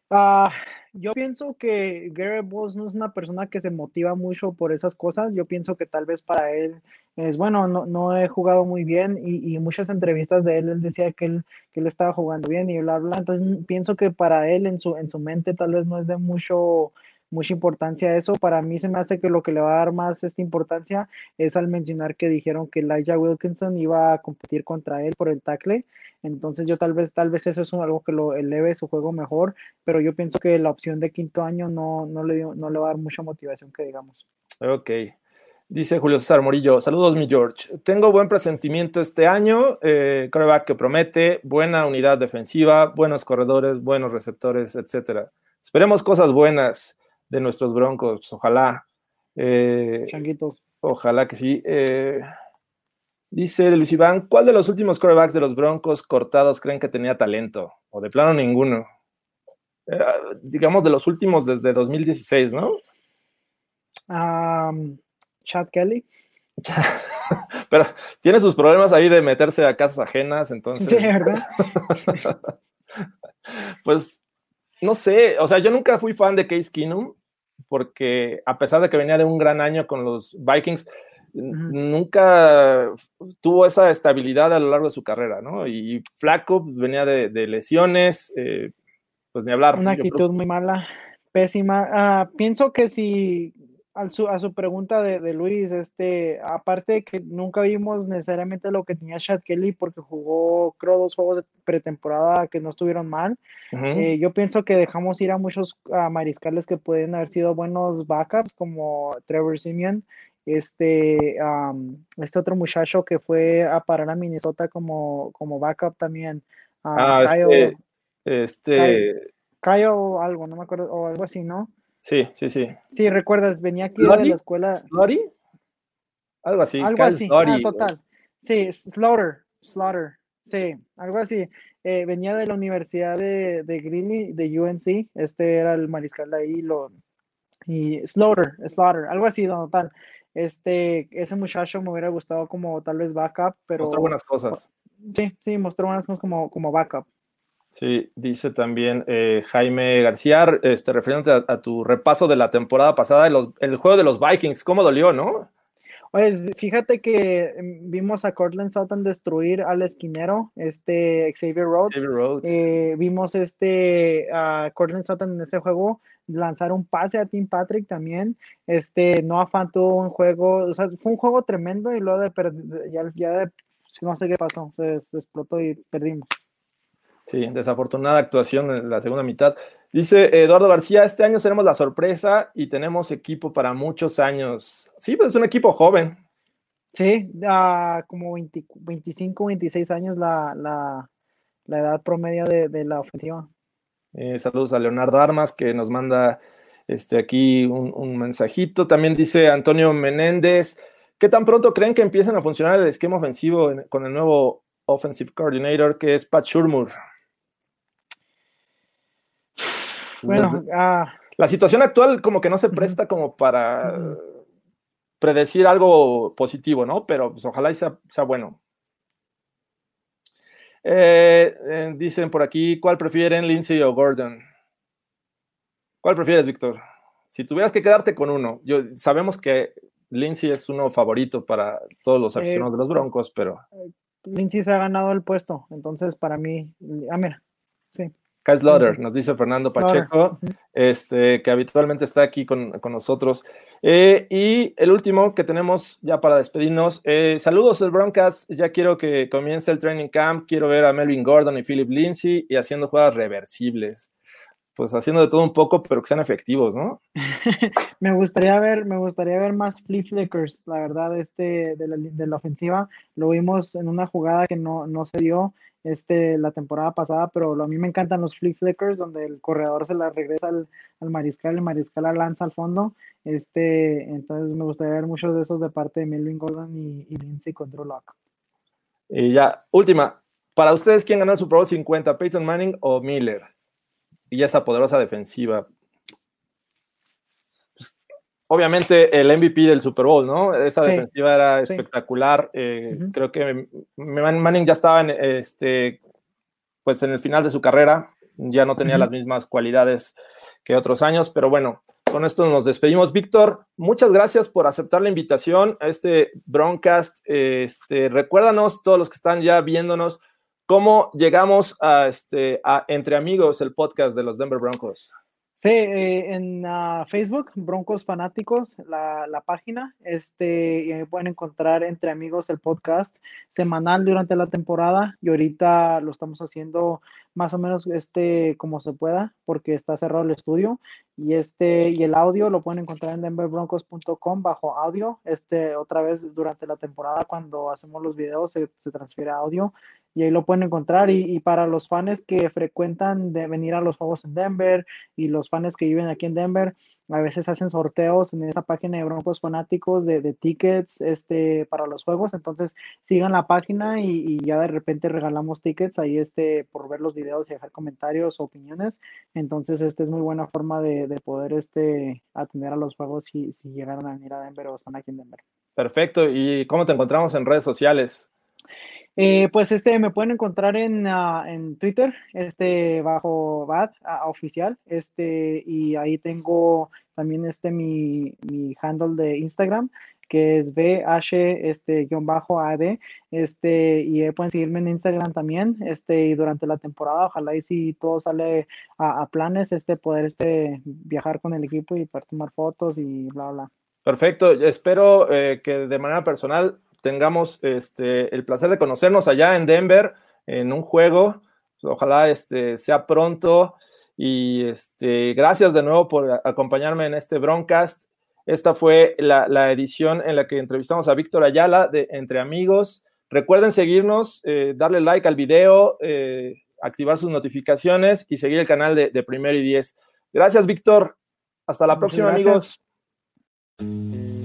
Uh, yo pienso que Garrett Bowles no es una persona que se motiva mucho por esas cosas. Yo pienso que tal vez para él es bueno, no, no he jugado muy bien y, y, muchas entrevistas de él, él decía que él, que él estaba jugando bien y bla, bla. Entonces pienso que para él en su, en su mente tal vez no es de mucho mucha importancia a eso. Para mí se me hace que lo que le va a dar más esta importancia es al mencionar que dijeron que Elijah Wilkinson iba a competir contra él por el tackle. Entonces yo tal vez, tal vez eso es algo que lo eleve su juego mejor, pero yo pienso que la opción de quinto año no, no, le, no le va a dar mucha motivación que digamos. Ok. Dice Julio César Morillo, saludos mi George. Tengo buen presentimiento este año, eh, que promete, buena unidad defensiva, buenos corredores, buenos receptores, etcétera. Esperemos cosas buenas de nuestros broncos, ojalá. Eh, Changuitos. Ojalá que sí. Eh, dice Luis Iván, ¿cuál de los últimos corebacks de los broncos cortados creen que tenía talento? O de plano ninguno. Eh, digamos de los últimos desde 2016, ¿no? Um, Chad Kelly. Pero tiene sus problemas ahí de meterse a casas ajenas, entonces. Sí, ¿verdad? pues no sé, o sea, yo nunca fui fan de Case Keenum, porque a pesar de que venía de un gran año con los Vikings, nunca tuvo esa estabilidad a lo largo de su carrera, ¿no? Y Flaco venía de, lesiones, eh, pues ni hablar. Una actitud muy mala, pésima. Ah, pienso que si a su, a su pregunta de, de, Luis, este, aparte de que nunca vimos necesariamente lo que tenía Chad Kelly porque jugó, creo, dos juegos de pretemporada que no estuvieron mal, eh, yo pienso que dejamos ir a muchos mariscales que pueden haber sido buenos backups, como Trevor Simeon, este, este otro muchacho que fue a parar a Minnesota como, como backup también. ah, este, este... Kyle, algo, no me acuerdo, o algo así, ¿no? Sí, sí, sí. Sí, recuerdas, venía aquí de la escuela. ¿Slotty? Algo así. Algo así, ah, total. Sí, Slaughter, Slaughter, sí, algo así. Eh, venía de la Universidad de, de Greeley, de UNC, este era el mariscal de ahí, lo, y Slaughter, Slaughter, algo así, total. Este, ese muchacho me hubiera gustado como tal vez backup, pero... Mostró buenas cosas. Sí, sí, mostró buenas cosas como, como backup. Sí, dice también eh, Jaime García, este, refiriéndote a, tu repaso de la temporada pasada, el juego de los Vikings, ¿cómo dolió, no? Pues fíjate que em, vimos a Cortland Sutton destruir al esquinero, este Xavier Rhodes. Eh, vimos este a Cortland Sutton en ese juego lanzar un pase a Tim Patrick también. Este Noah Fan tuvo un juego, o sea, fue un juego tremendo y luego de, ya, ya no sé qué pasó, se explotó y perdimos. Sí, desafortunada actuación en la segunda mitad. Dice Eduardo García, este año seremos la sorpresa y tenemos equipo para muchos años. Sí, pues es un equipo joven. Sí, como 25, 26 años la, edad promedio de, la ofensiva. Eh, saludos a Leonardo Armas que nos manda este, aquí un, un, mensajito. También dice Antonio Menéndez, ¿qué tan pronto creen que empiecen a funcionar el esquema ofensivo con el nuevo offensive coordinator que es Pat Shurmur? Bueno, ah, la situación actual como que no se presta como para predecir algo positivo, ¿no? Pero pues, ojalá sea, sea bueno. Eh, eh, dicen por aquí, ¿cuál prefieren, Lindsay o Gordon? ¿Cuál prefieres, Víctor? Si tuvieras que quedarte con uno, yo, sabemos que Lindsay es uno favorito para todos los eh, aficionados de los Broncos, pero... Lindsay se ha ganado el puesto, entonces para mí, ah, mira, sí. Kyle Slaughter, nos dice Fernando Pacheco, este, que habitualmente está aquí con, nosotros. Eh, y el último que tenemos ya para despedirnos, eh, saludos el Broncas, ya quiero que comience el training camp, quiero ver a Melvin Gordon y Philip Lindsay y haciendo jugadas reversibles. Pues haciendo de todo un poco, pero que sean efectivos, ¿no? me gustaría ver, me gustaría ver más flip flickers, la verdad, este de la, de la ofensiva. Lo vimos en una jugada que no, no se dio este, la temporada pasada, pero a mí me encantan los flip flickers, donde el corredor se la regresa al, mariscal, el mariscal la lanza al fondo. Este, entonces me gustaría ver muchos de esos de parte de Melvin Gordon y, y Lindsay contra Locke. Y ya, última. Para ustedes, ¿quién ganó el Super Bowl 50? ¿Peyton Manning o Miller? Y esa poderosa defensiva obviamente el MVP del Super Bowl, ¿no? Esa defensiva era espectacular. Eh, creo que Manning ya estaba en, este, pues en el final de su carrera, ya no tenía las mismas cualidades que otros años, pero bueno, con esto nos despedimos. Víctor, muchas gracias por aceptar la invitación a este broadcast. Este, recuérdanos, todos los que están ya viéndonos, cómo llegamos a, este, a Entre Amigos, el podcast de los Denver Broncos. Sí, eh, en uh, Facebook, Broncos Fanáticos, la, la, página, este, y ahí pueden encontrar Entre Amigos el podcast semanal durante la temporada y ahorita lo estamos haciendo más o menos este como se pueda porque está cerrado el estudio. Y este y el audio lo pueden encontrar en denverbroncos.com bajo audio. Este otra vez durante la temporada cuando hacemos los videos se, se transfiere audio. Y ahí lo pueden encontrar. Y, y, para los fans que frecuentan de venir a los juegos en Denver y los fans que viven aquí en Denver, a veces hacen sorteos en esa página de Broncos Fanáticos de, de tickets este, para los juegos. Entonces sigan la página y, y, ya de repente regalamos tickets ahí este, por ver los videos y dejar comentarios o opiniones. Entonces, esta es muy buena forma de, de poder este, atender a los juegos si, si llegaron a venir a Denver o están aquí en Denver. Perfecto. ¿Y cómo te encontramos en redes sociales? Eh, pues este me pueden encontrar en, uh, en Twitter, este bajo BAD uh, oficial, este y ahí tengo también este mi, mi handle de Instagram que es BH este guion bajo AD, este y pueden seguirme en Instagram también, este y durante la temporada ojalá y si todo sale a, planes, este poder este viajar con el equipo y tomar fotos y bla bla. Perfecto, espero eh, que de manera personal tengamos este, el placer de conocernos allá en Denver en un juego. Ojalá este, sea pronto. Y este, gracias de nuevo por acompañarme en este broadcast. Esta fue la, la, edición en la que entrevistamos a Víctor Ayala de Entre Amigos. Recuerden seguirnos, eh, darle like al video, eh, activar sus notificaciones y seguir el canal de, de Primer y Diez. Gracias, Víctor. Hasta la Muchas próxima, gracias. amigos.